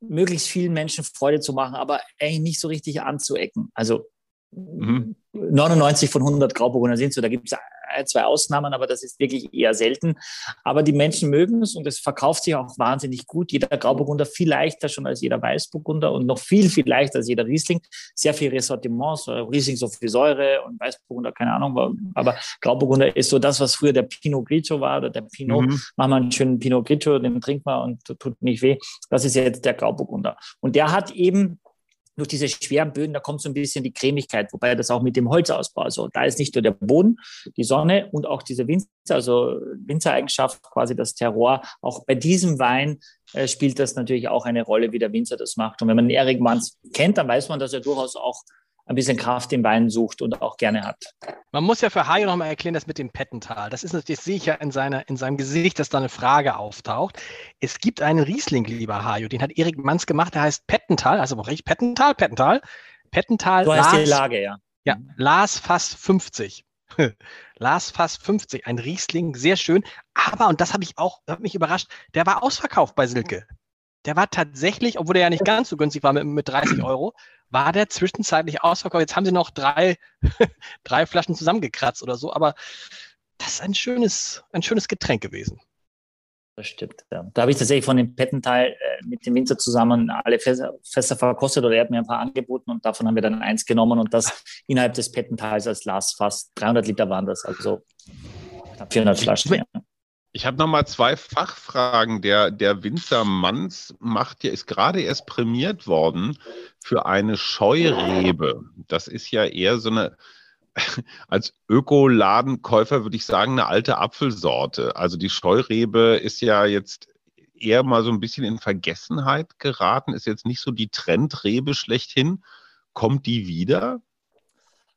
möglichst vielen Menschen Freude zu machen, aber eigentlich nicht so richtig anzuecken. Also mhm. 99 von 100 Grauburgunder sind so. Da gibt es ein, zwei Ausnahmen, aber das ist wirklich eher selten. Aber die Menschen mögen es und es verkauft sich auch wahnsinnig gut. Jeder Grauburgunder viel leichter schon als jeder Weißburgunder und noch viel, viel leichter als jeder Riesling. Sehr viel Ressortiments, Riesling so viel Säure und Weißburgunder, keine Ahnung. Aber Grauburgunder ist so das, was früher der Pinot Grigio war oder der Pinot. Mhm. Machen wir einen schönen Pinot Grigio, den trinkt man und tut nicht weh. Das ist jetzt der Grauburgunder. Und der hat eben durch diese schweren Böden, da kommt so ein bisschen die Cremigkeit, wobei das auch mit dem Holzausbau, also da ist nicht nur der Boden, die Sonne und auch diese Winzer, also Winzereigenschaft, quasi das Terror. Auch bei diesem Wein äh, spielt das natürlich auch eine Rolle, wie der Winzer das macht. Und wenn man Erik Manns kennt, dann weiß man, dass er durchaus auch ein bisschen Kraft im Wein sucht und auch gerne hat. Man muss ja für Hajo nochmal erklären, das mit dem Pettental. Das ist natürlich, das sehe ich ja in, seiner, in seinem Gesicht, dass da eine Frage auftaucht. Es gibt einen Riesling, lieber Hajo, den hat Erik Manns gemacht, der heißt Pettental, also richtig Pettental, Pettental. Pettental. So heißt Lars, die Lage, ja. Ja, Lars Fass 50. Lars Fass 50, ein Riesling, sehr schön. Aber, und das habe ich auch, hat mich überrascht, der war ausverkauft bei Silke. Der war tatsächlich, obwohl der ja nicht ganz so günstig war mit, mit 30 Euro, war der zwischenzeitlich ausverkauft. Jetzt haben sie noch drei, drei Flaschen zusammengekratzt oder so, aber das ist ein schönes, ein schönes Getränk gewesen. Das stimmt. Ja. Da habe ich tatsächlich von dem Pettenteil äh, mit dem Winzer zusammen alle Fässer, Fässer verkostet oder er hat mir ein paar angeboten und davon haben wir dann eins genommen und das innerhalb des Pettenteils als Glasfass. 300 Liter waren das, also knapp 400 Flaschen. Ja. Ich habe noch mal zwei Fachfragen. Der, der Winzer Manns macht ja, ist gerade erst prämiert worden für eine Scheurebe. Das ist ja eher so eine, als Ökoladenkäufer würde ich sagen, eine alte Apfelsorte. Also die Scheurebe ist ja jetzt eher mal so ein bisschen in Vergessenheit geraten, ist jetzt nicht so die Trendrebe schlechthin. Kommt die wieder?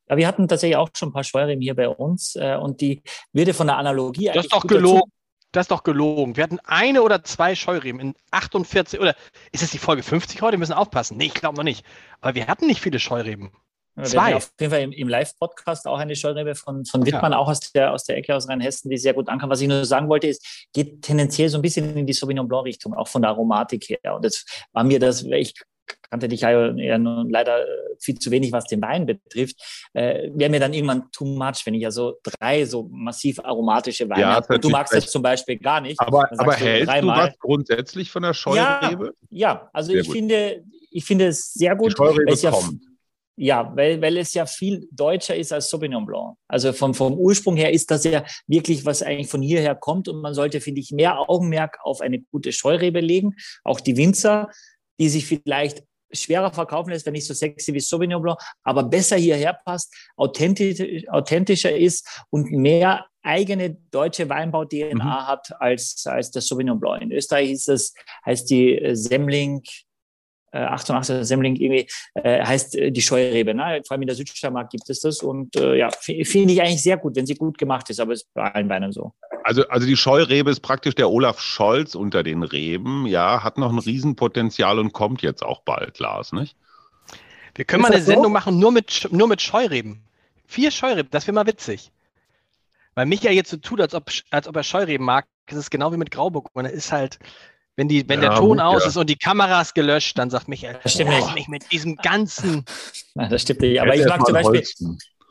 Ja, wir hatten tatsächlich auch schon ein paar Scheureben hier bei uns äh, und die würde von der Analogie Das ist doch gelogen. Das ist doch gelogen. Wir hatten eine oder zwei Scheureben in 48 oder ist es die Folge 50 heute? Wir müssen aufpassen. Nee, ich glaube noch nicht. Aber wir hatten nicht viele Scheureben. Ja, zwei. auf jeden Fall im, im Live-Podcast auch eine Scheurebe von, von Wittmann, ja. auch aus der, aus der Ecke aus Rheinhessen, die sehr gut ankam. Was ich nur sagen wollte, ist, geht tendenziell so ein bisschen in die Sauvignon Blanc-Richtung, auch von der Aromatik her. Und das war mir das, ich kannte dich ja, ja nun leider äh, viel zu wenig, was den Wein betrifft, äh, wäre mir dann irgendwann too much, wenn ich ja so drei so massiv aromatische Weine ja, habe. Und du magst das zum Beispiel gar nicht. Aber, aber hältst du, du was grundsätzlich von der Scheurebe? Ja, ja also ich finde, ich finde es sehr gut. Die Scheurebe ja, kommt. Ja, weil, weil es ja viel deutscher ist als Sauvignon Blanc. Also vom, vom Ursprung her ist das ja wirklich, was eigentlich von hierher kommt. Und man sollte, finde ich, mehr Augenmerk auf eine gute Scheurebe legen. Auch die Winzer, die sich vielleicht schwerer verkaufen lässt, wenn nicht so sexy wie Sauvignon Blanc, aber besser hierher passt, authentisch, authentischer ist und mehr eigene deutsche Weinbau-DNA mhm. hat als, als der Sauvignon Blanc. In Österreich ist es, heißt die äh, Semmling, äh, 88 Semmling irgendwie, äh, heißt äh, die Scheurebe. Ne? Vor allem in der Südsteiermark gibt es das und äh, ja, finde ich eigentlich sehr gut, wenn sie gut gemacht ist, aber es ist bei allen Weinen so. Also, also die Scheurebe ist praktisch der Olaf Scholz unter den Reben, ja, hat noch ein Riesenpotenzial und kommt jetzt auch bald, Lars, nicht? Wir können mal eine so? Sendung machen, nur mit, nur mit Scheureben. Vier Scheureben, das wäre mal witzig. Weil Michael jetzt so tut, als ob, als ob er Scheureben mag, ist es genau wie mit Grauburg. Und er ist halt, wenn, die, wenn ja, der Ton aus ja. ist und die Kamera ist gelöscht, dann sagt Michael, das stimmt nicht. nicht mit diesem ganzen. Nein, das stimmt nicht. Aber ich mag zum Beispiel.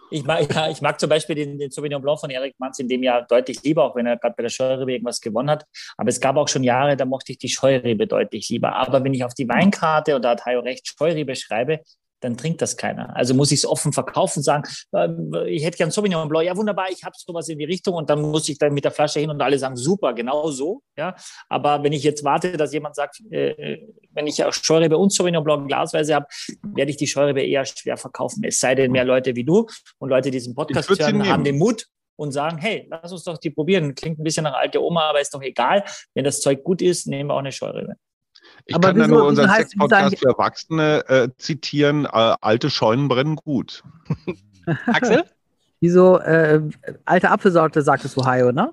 Ich mag, ja, ich mag zum Beispiel den, den Sauvignon Blanc von Erik Manz in dem Jahr deutlich lieber, auch wenn er gerade bei der Scheurebe irgendwas gewonnen hat. Aber es gab auch schon Jahre, da mochte ich die Scheurebe deutlich lieber. Aber wenn ich auf die Weinkarte, und da hat Hayo recht, Scheurebe schreibe, dann trinkt das keiner. Also muss ich es offen verkaufen, sagen, äh, ich hätte gern Sauvignon Blanc, ja wunderbar, ich habe sowas in die Richtung und dann muss ich dann mit der Flasche hin und alle sagen, super, genau so. Ja? Aber wenn ich jetzt warte, dass jemand sagt, äh, wenn ich auch Scheurebe und Sauvignon Blanc glasweise habe, werde ich die Scheurebe eher schwer verkaufen. Es sei denn, mehr Leute wie du und Leute, die diesen Podcast hören, haben den Mut und sagen, hey, lass uns doch die probieren. Klingt ein bisschen nach alte Oma, aber ist doch egal. Wenn das Zeug gut ist, nehmen wir auch eine Scheurebe. Ich Aber kann da nur unseren Sex-Podcast für Erwachsene äh, zitieren, äh, alte Scheunen brennen gut. Axel? Wieso äh, alte Apfelsorte, sagtest du, Hayo, ne?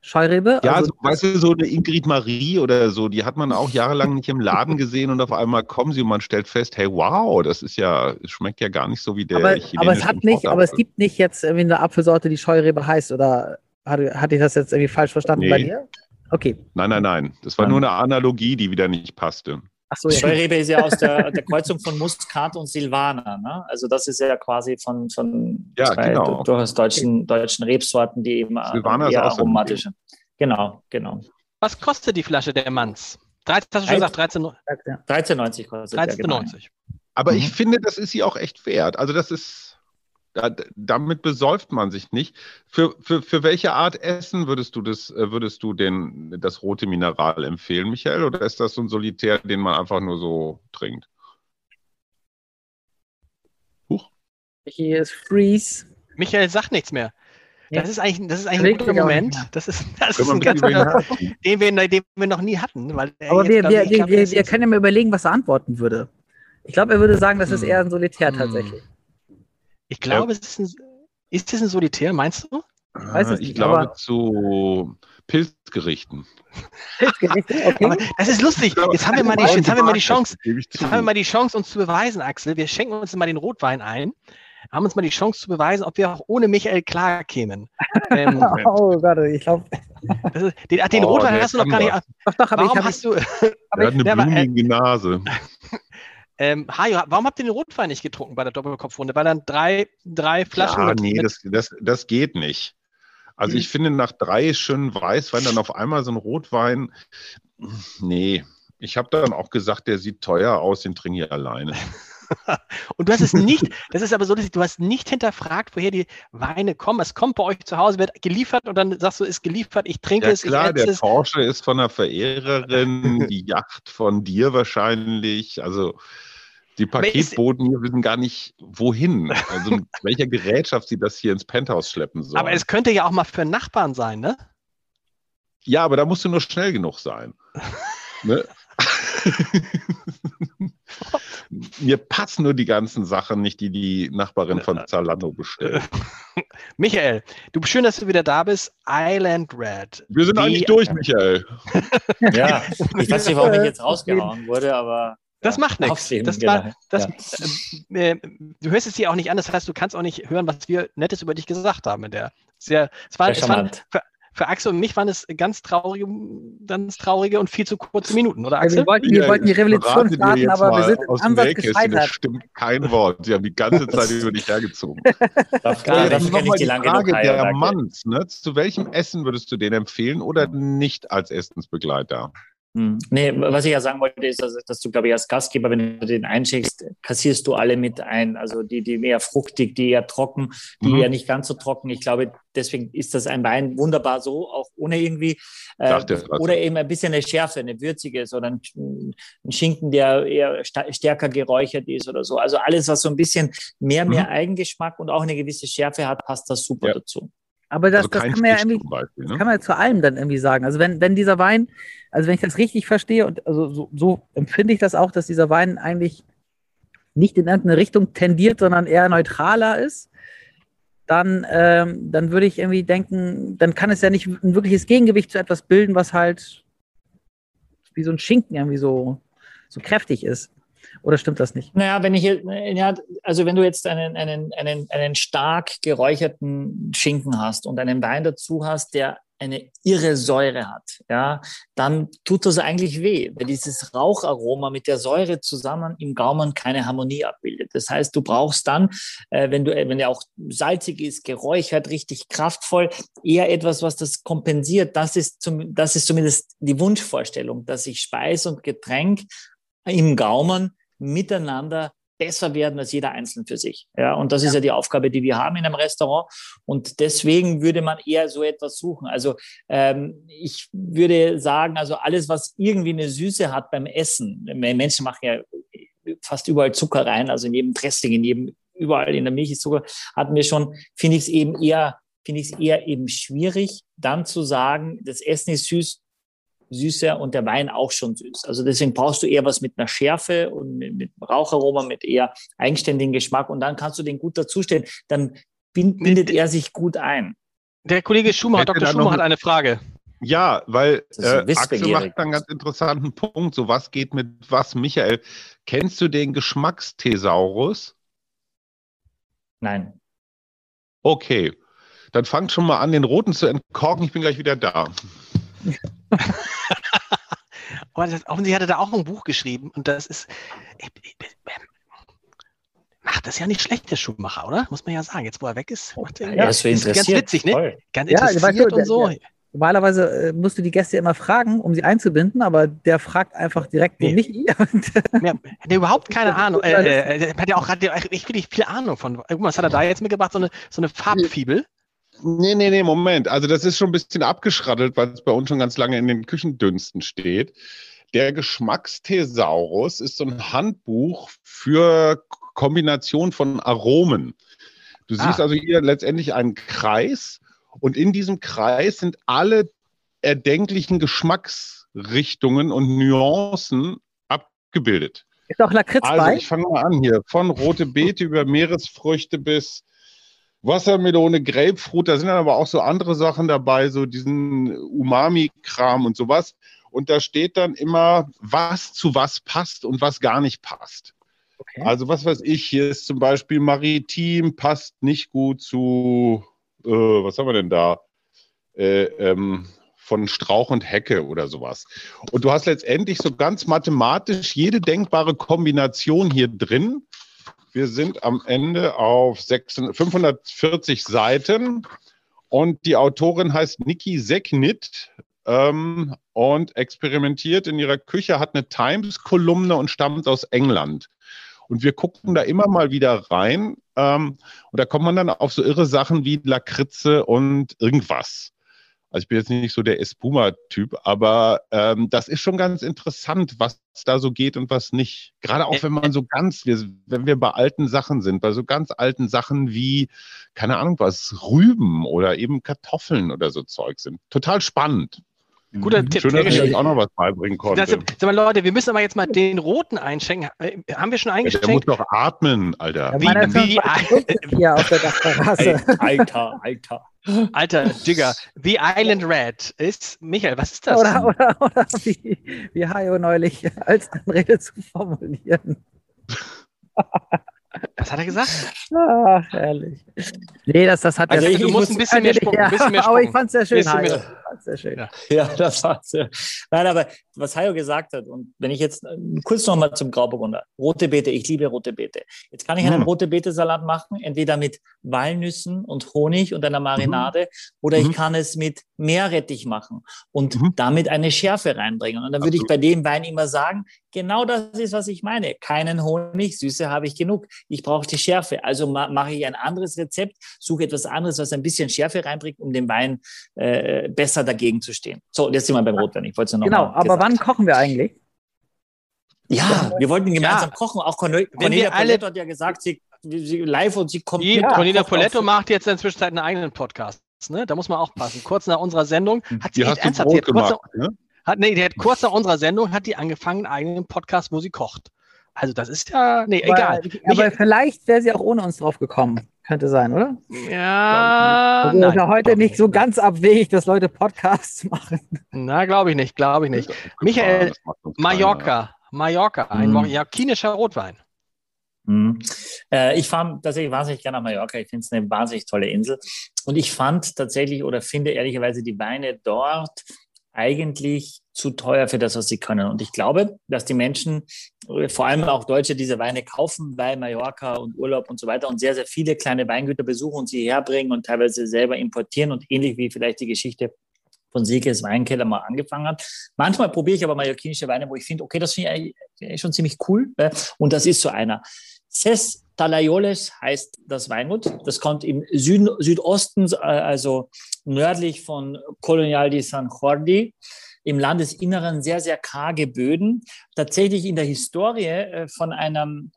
Scheurebe? Ja, also, so, weißt du, so eine Ingrid Marie oder so, die hat man auch jahrelang nicht im Laden gesehen und auf einmal kommen sie und man stellt fest, hey, wow, das ist ja, schmeckt ja gar nicht so wie der aber, aber es hat nicht, aber es gibt nicht jetzt irgendwie eine Apfelsorte, die Scheurebe heißt oder hatte, hatte ich das jetzt irgendwie falsch verstanden nee. bei dir? Okay. Nein, nein, nein. Das war nur eine Analogie, die wieder nicht passte. Ach so, ja. Scheurebe ist ja aus der, der, Kreuzung von Muscat und Silvaner. Ne? Also das ist ja quasi von, von ja, zwei genau. durchaus deutschen, deutschen Rebsorten, die eben Silvaner eher aromatisch sind. Genau, genau. Was kostet die Flasche der Manns? 13, hast du schon gesagt, 13,90 13, kostet 13,90. Genau. Aber mhm. ich finde, das ist sie auch echt wert. Also das ist damit besäuft man sich nicht. Für, für, für welche Art Essen würdest du das, äh, würdest du den, das rote Mineral empfehlen, Michael? Oder ist das so ein Solitär, den man einfach nur so trinkt? Huch. Hier ist Freeze. Michael sagt nichts mehr. Das ist eigentlich, das ist eigentlich ein guter Moment. Das ist, das ist ein ganz guter, den wir, den wir noch nie hatten. Weil Aber wir, wir, wir, wir können ja mal überlegen, was er antworten würde. Ich glaube, er würde sagen, das ist hm. eher ein Solitär hm. tatsächlich. Ich glaube, ja. es ist, ein, ist es ein Solitär, meinst du? Ich, weiß es nicht, ich glaube zu Pilzgerichten. Pilzgerichte? Okay. Aber das ist lustig. Jetzt haben wir mal die, jetzt haben wir mal die Chance, jetzt haben wir mal die Chance, uns zu beweisen, Axel. Wir schenken uns mal den Rotwein ein, haben uns mal die Chance zu beweisen, ob wir auch ohne Michael klar kämen. ähm, oh Gott, ich glaube. Den, den oh, Rotwein hast du noch gar nicht. Doch, doch, warum hast ich, du. Er hat eine blumige Nase. Ähm, Hajo, warum habt ihr den Rotwein nicht getrunken bei der Doppelkopfrunde? Weil dann drei, drei Flaschen. Ja, nee, das, das, das geht nicht. Also hm. ich finde, nach drei schönen Weißwein dann auf einmal so ein Rotwein, nee. Ich habe dann auch gesagt, der sieht teuer aus, den trinke ich alleine. und du hast es nicht, das ist aber so, dass du hast nicht hinterfragt, woher die Weine kommen. Es kommt bei euch zu Hause, wird geliefert und dann sagst du, ist geliefert, ich trinke ja, es. Klar, der es. Porsche ist von einer Verehrerin, die Yacht von dir wahrscheinlich. Also die Paketboten hier wissen gar nicht, wohin. Also mit welcher Gerätschaft sie das hier ins Penthouse schleppen sollen. Aber es könnte ja auch mal für Nachbarn sein, ne? Ja, aber da musst du nur schnell genug sein. ne? Mir passen nur die ganzen Sachen nicht, die die Nachbarin von Zalando bestellt. Michael, du schön, dass du wieder da bist. Island Red. Wir sind die, eigentlich durch, Michael. ja, ich weiß nicht, warum ich jetzt rausgehauen wurde, aber. Das ja, macht nichts. Das genau. war, das, ja. äh, du hörst es dir auch nicht an, das heißt, du kannst auch nicht hören, was wir Nettes über dich gesagt haben. In der sehr, es war, es war für, Axel und mich waren es ganz traurige, ganz traurige und viel zu kurze Minuten, oder Axel? wir, wollten, wir wollten die Revolution starten, aber wir sind im Ansatz gescheitert. Das stimmt kein Wort. Sie haben die ganze Zeit über dich hergezogen. Das kenne ich die lange Frage der Manns, ne? Zu welchem Essen würdest du den empfehlen oder nicht als Essensbegleiter? Hm. Nee, was ich ja sagen wollte, ist, dass, dass, du, glaube ich, als Gastgeber, wenn du den einschickst, kassierst du alle mit ein. Also die, die eher fruchtig, die eher trocken, die mhm. eher nicht ganz so trocken. Ich glaube, deswegen ist das ein Wein wunderbar so, auch ohne irgendwie, äh, oder eben ein bisschen eine Schärfe, eine würzige, oder ein, ein Schinken, der eher stärker geräuchert ist oder so. Also alles, was so ein bisschen mehr, mehr mhm. Eigengeschmack und auch eine gewisse Schärfe hat, passt das super ja. dazu. Aber das, also das kann man ja irgendwie, Beispiel, ne? kann man ja zu allem dann irgendwie sagen. Also wenn, wenn dieser Wein, also wenn ich das richtig verstehe und also so, so empfinde ich das auch, dass dieser Wein eigentlich nicht in irgendeine Richtung tendiert, sondern eher neutraler ist, dann, ähm, dann würde ich irgendwie denken, dann kann es ja nicht ein wirkliches Gegengewicht zu etwas bilden, was halt wie so ein Schinken irgendwie so, so kräftig ist. Oder stimmt das nicht? Naja, wenn ich ja, also wenn du jetzt einen, einen, einen, einen stark geräucherten Schinken hast und einen Wein dazu hast, der eine irre Säure hat, ja, dann tut das eigentlich weh, weil dieses Raucharoma mit der Säure zusammen im Gaumen keine Harmonie abbildet. Das heißt, du brauchst dann, äh, wenn du, wenn er auch salzig ist, geräuchert, richtig kraftvoll, eher etwas, was das kompensiert. Das ist, zum, das ist zumindest die Wunschvorstellung, dass ich Speis und Getränk im Gaumen miteinander besser werden als jeder einzeln für sich. Ja, und das ja. ist ja die Aufgabe, die wir haben in einem Restaurant. Und deswegen würde man eher so etwas suchen. Also ähm, ich würde sagen, also alles, was irgendwie eine Süße hat beim Essen. Menschen machen ja fast überall Zucker rein, also in jedem Dressing, in jedem überall in der Milch ist Zucker. Hatten wir schon, finde ich es eben eher finde ich es eher eben schwierig, dann zu sagen, das Essen ist süß, süßer und der Wein auch schon süß. Also deswegen brauchst du eher was mit einer Schärfe und mit, mit Raucharoma, mit eher eigenständigen Geschmack und dann kannst du den gut dazustellen. Dann bindet er sich gut ein. Der Kollege Schumacher, Dr. Schumacher hat eine Frage. Ja, weil äh, Axel macht einen ganz interessanten Punkt. So, was geht mit was? Michael, kennst du den Geschmacksthesaurus? Nein. Okay, dann fangt schon mal an, den roten zu entkorken. Ich bin gleich wieder da. offensichtlich hat er da auch ein Buch geschrieben und das ist, macht das ja nicht schlecht, der Schuhmacher, oder? Muss man ja sagen. Jetzt, wo er weg ist, macht er, ja, ist, ist ganz witzig, ne? Ganz interessiert ja, weißt du, und so. Der, Normalerweise äh, musst du die Gäste immer fragen, um sie einzubinden, aber der fragt einfach direkt nee. nicht. ja, hat er überhaupt keine Ahnung. Äh, äh, hat ja auch gerade richtig viel Ahnung von. Guck mal, was hat er da jetzt mitgebracht? So eine, so eine Farbfibel. Nee, nee, nee, Moment. Also das ist schon ein bisschen abgeschraddelt, weil es bei uns schon ganz lange in den Küchendünsten steht. Der Geschmacksthesaurus ist so ein Handbuch für Kombination von Aromen. Du siehst ah. also hier letztendlich einen Kreis und in diesem Kreis sind alle erdenklichen Geschmacksrichtungen und Nuancen abgebildet. Ist auch Lakritz also, bei? ich fange mal an hier. Von rote Beete über Meeresfrüchte bis Wassermelone, Grapefruit. Da sind dann aber auch so andere Sachen dabei, so diesen Umami-Kram und sowas. Und da steht dann immer, was zu was passt und was gar nicht passt. Okay. Also was weiß ich, hier ist zum Beispiel Maritim, passt nicht gut zu äh, was haben wir denn da? Äh, ähm, von Strauch und Hecke oder sowas. Und du hast letztendlich so ganz mathematisch jede denkbare Kombination hier drin. Wir sind am Ende auf 600, 540 Seiten und die Autorin heißt Niki Seknit ähm, und experimentiert in ihrer Küche, hat eine Times-Kolumne und stammt aus England. Und wir gucken da immer mal wieder rein. Ähm, und da kommt man dann auf so irre Sachen wie Lakritze und irgendwas. Also ich bin jetzt nicht so der Espuma-Typ, aber ähm, das ist schon ganz interessant, was da so geht und was nicht. Gerade auch wenn man so ganz, wenn wir bei alten Sachen sind, bei so ganz alten Sachen wie, keine Ahnung was, Rüben oder eben Kartoffeln oder so Zeug sind. Total spannend. Guter mhm. Tipp. Schön, dass ich euch auch noch was beibringen konnte. Das, sag mal, Leute, wir müssen aber jetzt mal den roten einschenken. Äh, haben wir schon eingeschenkt? Ja, der muss doch atmen, Alter. Ja, wie, wie, hier auf der Dachterrasse. Alter, Alter. Alter, Digga, The Island Red ist, Michael, was ist das? Oder, oder, oder wie, wie Hajo neulich als Anrede zu formulieren. Was hat er gesagt? Ach, herrlich. Nee, das, das hat also ich, du musst ein bisschen mehr bisschen mehr Sprung. Aber ich fand es sehr schön. Hajo. Sehr schön. Ja. ja, das war sehr. Nein, aber was Hajo gesagt hat, und wenn ich jetzt äh, kurz noch mal zum Grauburgunder. Rote Beete, ich liebe rote Beete. Jetzt kann ich einen hm. rote Beete-Salat machen, entweder mit Walnüssen und Honig und einer Marinade, mhm. oder mhm. ich kann es mit Meerrettich machen und mhm. damit eine Schärfe reinbringen. Und dann würde ich bei dem Wein immer sagen, genau das ist, was ich meine. Keinen Honig, Süße habe ich genug. Ich brauche die Schärfe. Also ma mache ich ein anderes Rezept, suche etwas anderes, was ein bisschen Schärfe reinbringt, um dem Wein äh, besser dagegen zu stehen. So, jetzt sind wir beim Rotwein. Ich wollte noch Genau, aber gesagt. wann kochen wir eigentlich? Ja, wir wollten gemeinsam ja. kochen. Auch Cornelia Poletto hat ja gesagt, sie, sie live und sie kommt. Die, mit Cornelia Poletto macht jetzt in der Zwischenzeit einen eigenen Podcast. Ne? Da muss man aufpassen. Kurz nach unserer Sendung hat sie ernsthaft. Die hat kurz, nach, ne? hat, nee, die hat kurz nach unserer Sendung hat die angefangen, einen eigenen Podcast, wo sie kocht. Also das ist ja, nee, aber, egal. Aber Mich, vielleicht wäre sie auch ohne uns drauf gekommen. Könnte sein, oder? Ja. Also nein, ja heute nicht so ganz abwegig, dass Leute Podcasts machen. Na, glaube ich nicht, glaube ich nicht. Michael, Mallorca, Mallorca, ein mm. mallorquinischer Rotwein. Mm. Äh, ich fahre tatsächlich wahnsinnig gerne nach Mallorca. Ich finde es eine wahnsinnig tolle Insel. Und ich fand tatsächlich oder finde ehrlicherweise die Weine dort eigentlich zu teuer für das, was sie können. Und ich glaube, dass die Menschen, äh, vor allem auch Deutsche, diese Weine kaufen bei Mallorca und Urlaub und so weiter und sehr, sehr viele kleine Weingüter besuchen und sie herbringen und teilweise selber importieren und ähnlich wie vielleicht die Geschichte von Silkes Weinkeller mal angefangen hat. Manchmal probiere ich aber mallorquinische Weine, wo ich finde, okay, das finde ich schon ziemlich cool. Ne? Und das ist so einer. Ces Talayoles heißt das Weingut. Das kommt im Süden, Südosten, äh, also nördlich von Colonial de San Jordi, im Landesinneren sehr, sehr karge Böden. Tatsächlich in der Historie äh, von einem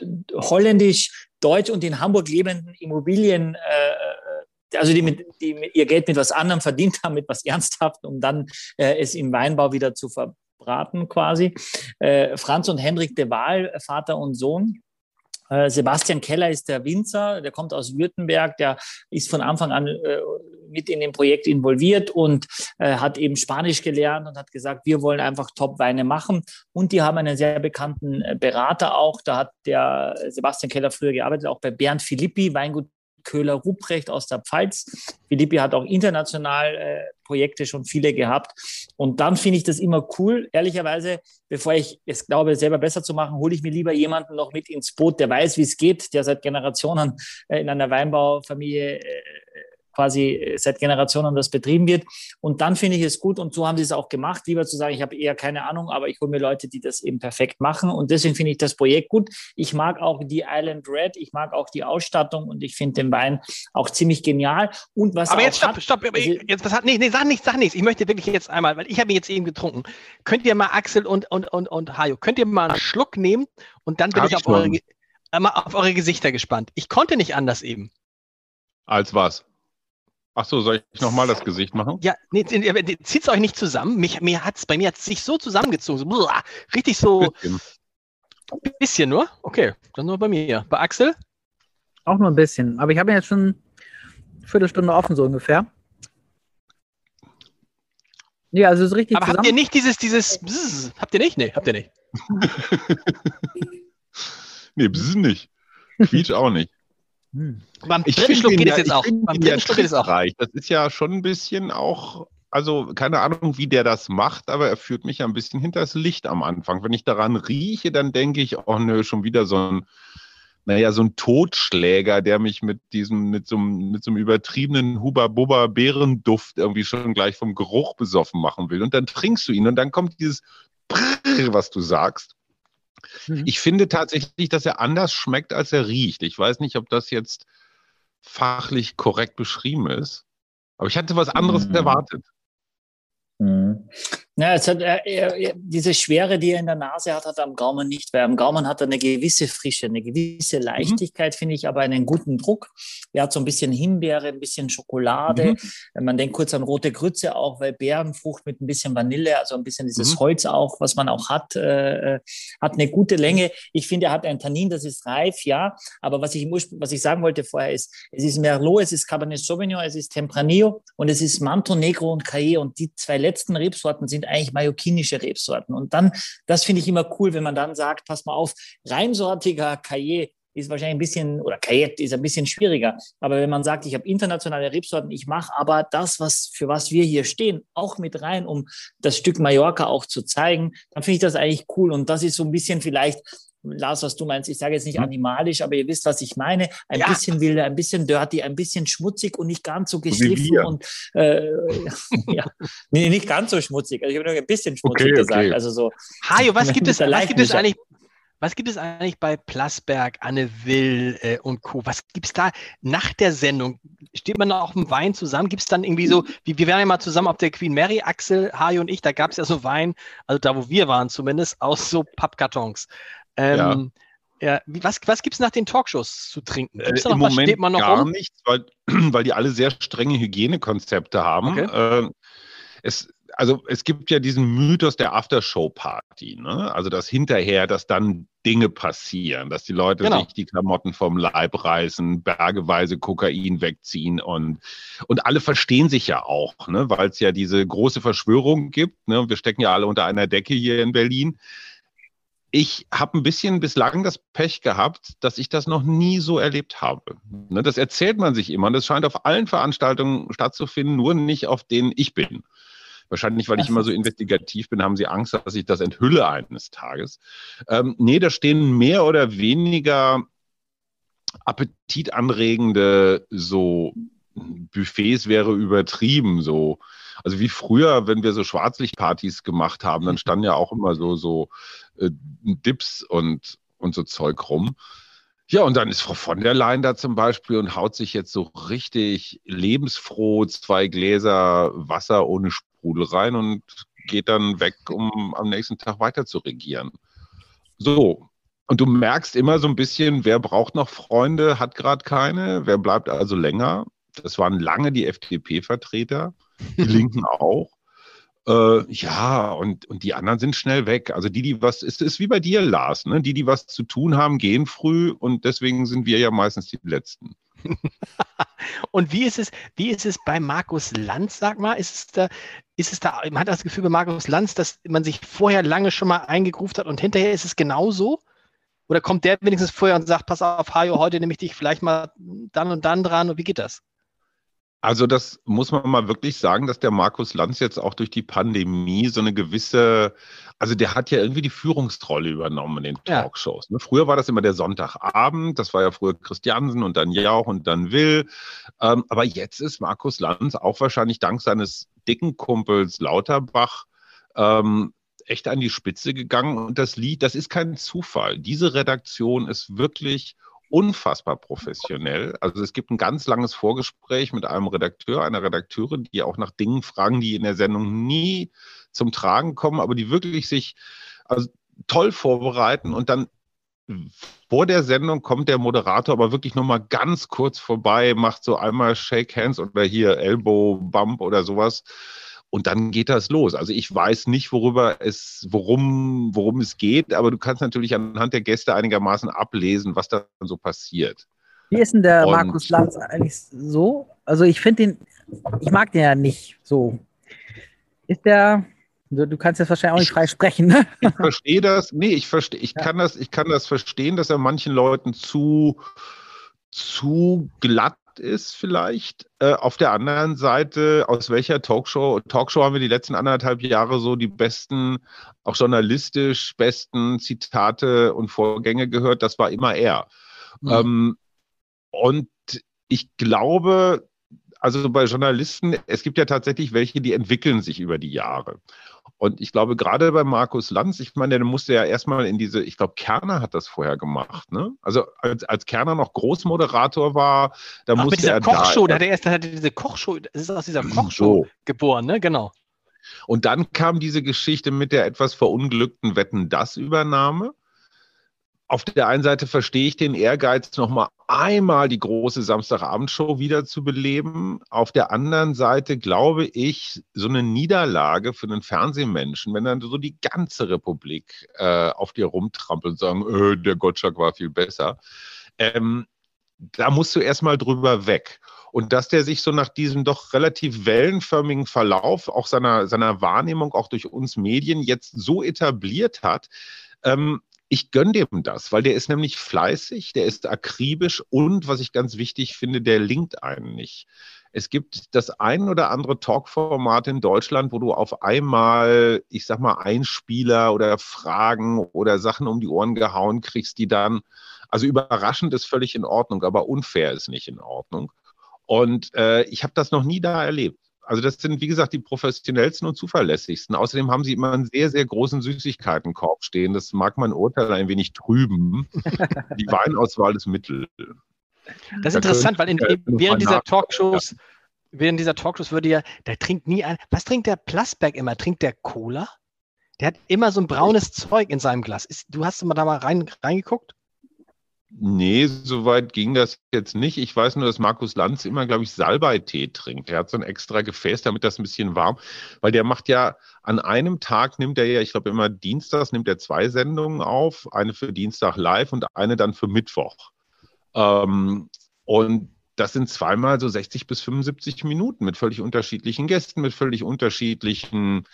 äh, holländisch-deutsch und in Hamburg lebenden Immobilien, äh, also die, mit, die ihr Geld mit was anderem verdient haben, mit was Ernsthaftem, um dann es im Weinbau wieder zu verbraten quasi. Franz und Henrik de Waal, Vater und Sohn, Sebastian Keller ist der Winzer, der kommt aus Württemberg, der ist von Anfang an äh, mit in dem Projekt involviert und äh, hat eben Spanisch gelernt und hat gesagt, wir wollen einfach Top-Weine machen. Und die haben einen sehr bekannten Berater auch. Da hat der Sebastian Keller früher gearbeitet, auch bei Bernd Philippi, Weingut Köhler-Ruprecht aus der Pfalz. Philippi hat auch international äh, Projekte schon viele gehabt. Und dann finde ich das immer cool. Ehrlicherweise, bevor ich es glaube, selber besser zu machen, hole ich mir lieber jemanden noch mit ins Boot, der weiß, wie es geht, der seit Generationen äh, in einer Weinbaufamilie äh, quasi seit Generationen das betrieben wird. Und dann finde ich es gut, und so haben sie es auch gemacht, lieber zu sagen, ich habe eher keine Ahnung, aber ich hole mir Leute, die das eben perfekt machen. Und deswegen finde ich das Projekt gut. Ich mag auch die Island Red, ich mag auch die Ausstattung und ich finde den Wein auch ziemlich genial. Und was aber jetzt stopp, hat, stopp, also, jetzt was hat, nee, nee, sag nicht, sag nichts. Ich möchte wirklich jetzt einmal, weil ich habe jetzt eben getrunken. Könnt ihr mal Axel und, und, und, und Hajo, könnt ihr mal einen Schluck nehmen und dann bin ich auf eure, äh, auf eure Gesichter gespannt. Ich konnte nicht anders eben. Als was? Ach so, soll ich nochmal das Gesicht machen? Ja, nee, zieht es euch nicht zusammen. Mich, mir hat's, bei mir hat es sich so zusammengezogen. So, blah, richtig so. Bisschen. bisschen nur? Okay, dann nur bei mir. Bei Axel? Auch nur ein bisschen. Aber ich habe jetzt schon eine Viertelstunde offen, so ungefähr. Ja, also so richtig. Aber zusammen. habt ihr nicht dieses, dieses, Bzz, habt ihr nicht? Nee, habt ihr nicht. nee, Bzz nicht. Quietsch auch nicht. Hm. Beim dritten Schluck geht es jetzt auch. Beim dritten Schluck geht es auch. Das ist ja schon ein bisschen auch, also keine Ahnung, wie der das macht, aber er führt mich ein bisschen hinters Licht am Anfang. Wenn ich daran rieche, dann denke ich, oh nö, schon wieder so ein, naja, so ein Totschläger, der mich mit diesem, mit so einem, mit so einem übertriebenen Huba-Bubba-Bärenduft irgendwie schon gleich vom Geruch besoffen machen will. Und dann trinkst du ihn und dann kommt dieses Brrr, was du sagst. Mhm. Ich finde tatsächlich, dass er anders schmeckt, als er riecht. Ich weiß nicht, ob das jetzt fachlich korrekt beschrieben ist, aber ich hatte was anderes mhm. erwartet. Mhm. Ja, es hat, er, er, diese Schwere, die er in der Nase hat, hat er am Gaumen nicht, weil am Gaumen hat er eine gewisse Frische, eine gewisse mhm. Leichtigkeit, mhm. finde ich, aber einen guten Druck. Er hat so ein bisschen Himbeere, ein bisschen Schokolade. Mhm. Man denkt kurz an rote Grütze auch, weil Beerenfrucht mit ein bisschen Vanille, also ein bisschen dieses mhm. Holz auch, was man auch hat, äh, äh, hat eine gute Länge. Ich finde, er hat ein Tannin, das ist reif, ja. Aber was ich, was ich sagen wollte vorher ist, es ist Merlot, es ist Cabernet Sauvignon, es ist Tempranillo und es ist Manto Negro und Caillet. Und die zwei letzten Rebsorten sind eigentlich mallorquinische Rebsorten. Und dann, das finde ich immer cool, wenn man dann sagt, pass mal auf, reinsortiger Cahier ist wahrscheinlich ein bisschen, oder Kayet ist ein bisschen schwieriger. Aber wenn man sagt, ich habe internationale Rebsorten, ich mache aber das, was, für was wir hier stehen, auch mit rein, um das Stück Mallorca auch zu zeigen, dann finde ich das eigentlich cool. Und das ist so ein bisschen vielleicht Lars, was du meinst, ich sage jetzt nicht hm? animalisch, aber ihr wisst, was ich meine. Ein ja. bisschen wilder, ein bisschen dirty, ein bisschen schmutzig und nicht ganz so geschliffen. Und, äh, ja, nee, nicht ganz so schmutzig. Also ich habe nur ein bisschen schmutzig okay, gesagt. Okay. Also so, Hajo, was gibt es, was gibt es eigentlich? Was gibt es eigentlich bei Plasberg, Anne Will äh, und Co.? Was gibt es da nach der Sendung? Steht man da auch im Wein zusammen? Gibt es dann irgendwie so, wie, wir waren ja mal zusammen auf der Queen Mary, Axel, Hajo und ich, da gab es ja so Wein, also da, wo wir waren zumindest, aus so Pappkartons. Ähm, ja. ja. was was gibt es nach den Talkshows zu trinken? Gibt's da noch Im was? Moment Steht man noch gar rum? nichts, weil, weil die alle sehr strenge Hygienekonzepte haben. Okay. Äh, es, also es gibt ja diesen Mythos der Aftershow-Party, ne? Also dass hinterher, dass dann Dinge passieren, dass die Leute genau. sich die Klamotten vom Leib reißen, bergeweise Kokain wegziehen und, und alle verstehen sich ja auch, ne? weil es ja diese große Verschwörung gibt. Ne? Wir stecken ja alle unter einer Decke hier in Berlin ich habe ein bisschen bislang das Pech gehabt, dass ich das noch nie so erlebt habe. Ne, das erzählt man sich immer und das scheint auf allen Veranstaltungen stattzufinden, nur nicht auf denen ich bin. Wahrscheinlich, weil ich immer so investigativ bin, haben sie Angst, dass ich das enthülle eines Tages. Ähm, nee, da stehen mehr oder weniger appetitanregende so Buffets wäre übertrieben, so also wie früher, wenn wir so Schwarzlichtpartys gemacht haben, dann standen ja auch immer so, so äh, Dips und, und so Zeug rum. Ja, und dann ist Frau von der Leyen da zum Beispiel und haut sich jetzt so richtig lebensfroh zwei Gläser Wasser ohne Sprudel rein und geht dann weg, um am nächsten Tag weiter zu regieren. So. Und du merkst immer so ein bisschen, wer braucht noch Freunde, hat gerade keine, wer bleibt also länger. Das waren lange die FDP-Vertreter die Linken auch. Äh, ja, und, und die anderen sind schnell weg. Also die, die was, es ist wie bei dir, Lars, ne? Die, die was zu tun haben, gehen früh und deswegen sind wir ja meistens die Letzten. und wie ist es, wie ist es bei Markus Lanz, sag mal? Ist es da, ist es da, man hat das Gefühl bei Markus Lanz, dass man sich vorher lange schon mal eingegruft hat und hinterher ist es genauso? Oder kommt der wenigstens vorher und sagt, pass auf, Hajo, heute nehme ich dich vielleicht mal dann und dann dran? Und wie geht das? Also das muss man mal wirklich sagen, dass der Markus Lanz jetzt auch durch die Pandemie so eine gewisse, also der hat ja irgendwie die Führungsrolle übernommen in den Talkshows. Ja. Ne? Früher war das immer der Sonntagabend, das war ja früher Christiansen und dann Jauch und dann Will. Ähm, aber jetzt ist Markus Lanz auch wahrscheinlich dank seines dicken Kumpels Lauterbach ähm, echt an die Spitze gegangen. Und das Lied, das ist kein Zufall. Diese Redaktion ist wirklich unfassbar professionell. Also es gibt ein ganz langes Vorgespräch mit einem Redakteur, einer Redakteurin, die auch nach Dingen fragen, die in der Sendung nie zum Tragen kommen, aber die wirklich sich also toll vorbereiten und dann vor der Sendung kommt der Moderator aber wirklich noch mal ganz kurz vorbei, macht so einmal Shake Hands oder hier Elbow Bump oder sowas und dann geht das los. Also ich weiß nicht, worüber es, worum, worum es geht, aber du kannst natürlich anhand der Gäste einigermaßen ablesen, was da so passiert. Wie ist denn der Und, Markus Lanz eigentlich so? Also ich finde den, ich mag den ja nicht so. Ist der, du, du kannst jetzt wahrscheinlich auch nicht frei sprechen, ne? Ich verstehe das, nee, ich verstehe, ich ja. kann das, ich kann das verstehen, dass er manchen Leuten zu, zu glatt ist vielleicht. Äh, auf der anderen Seite, aus welcher Talkshow, Talkshow haben wir die letzten anderthalb Jahre so die besten, auch journalistisch besten Zitate und Vorgänge gehört, das war immer er. Mhm. Ähm, und ich glaube, also bei Journalisten, es gibt ja tatsächlich welche, die entwickeln sich über die Jahre. Und ich glaube, gerade bei Markus Lanz, ich meine, der musste ja erstmal in diese, ich glaube, Kerner hat das vorher gemacht, ne? Also als, als Kerner noch Großmoderator war, da Ach, musste mit dieser er Kochshow, da, hat er erst hat er diese Kochshow, das ist aus dieser Kochshow so. geboren, ne? Genau. Und dann kam diese Geschichte mit der etwas verunglückten Wetten das Übernahme auf der einen Seite verstehe ich den Ehrgeiz, nochmal einmal die große Samstagabendshow wieder zu beleben. Auf der anderen Seite glaube ich, so eine Niederlage für einen Fernsehmenschen, wenn dann so die ganze Republik äh, auf dir rumtrampelt und sagen, äh, der Gottschalk war viel besser, ähm, da musst du erstmal drüber weg. Und dass der sich so nach diesem doch relativ wellenförmigen Verlauf auch seiner, seiner Wahrnehmung, auch durch uns Medien, jetzt so etabliert hat, ähm, ich gönne dem das, weil der ist nämlich fleißig, der ist akribisch und was ich ganz wichtig finde, der linkt einen nicht. Es gibt das ein oder andere Talkformat in Deutschland, wo du auf einmal, ich sag mal, Einspieler oder Fragen oder Sachen um die Ohren gehauen kriegst, die dann, also überraschend ist völlig in Ordnung, aber unfair ist nicht in Ordnung. Und äh, ich habe das noch nie da erlebt. Also das sind, wie gesagt, die professionellsten und zuverlässigsten. Außerdem haben sie immer einen sehr, sehr großen Süßigkeitenkorb stehen. Das mag mein Urteil ein wenig trüben. die Weinauswahl ist Mittel. Das ist da interessant, weil in, in, während dieser Talkshows, während dieser Talkshows würde ja, der trinkt nie ein. Was trinkt der Plasberg immer? Trinkt der Cola? Der hat immer so ein braunes Zeug in seinem Glas. Ist, du hast mal da mal rein, reingeguckt? Nee, so weit ging das jetzt nicht. Ich weiß nur, dass Markus Lanz immer, glaube ich, Salbei-Tee trinkt. Er hat so ein extra Gefäß, damit das ein bisschen warm, weil der macht ja an einem Tag nimmt er ja, ich glaube immer dienstags nimmt er zwei Sendungen auf, eine für Dienstag live und eine dann für Mittwoch. Ähm, und das sind zweimal so 60 bis 75 Minuten mit völlig unterschiedlichen Gästen, mit völlig unterschiedlichen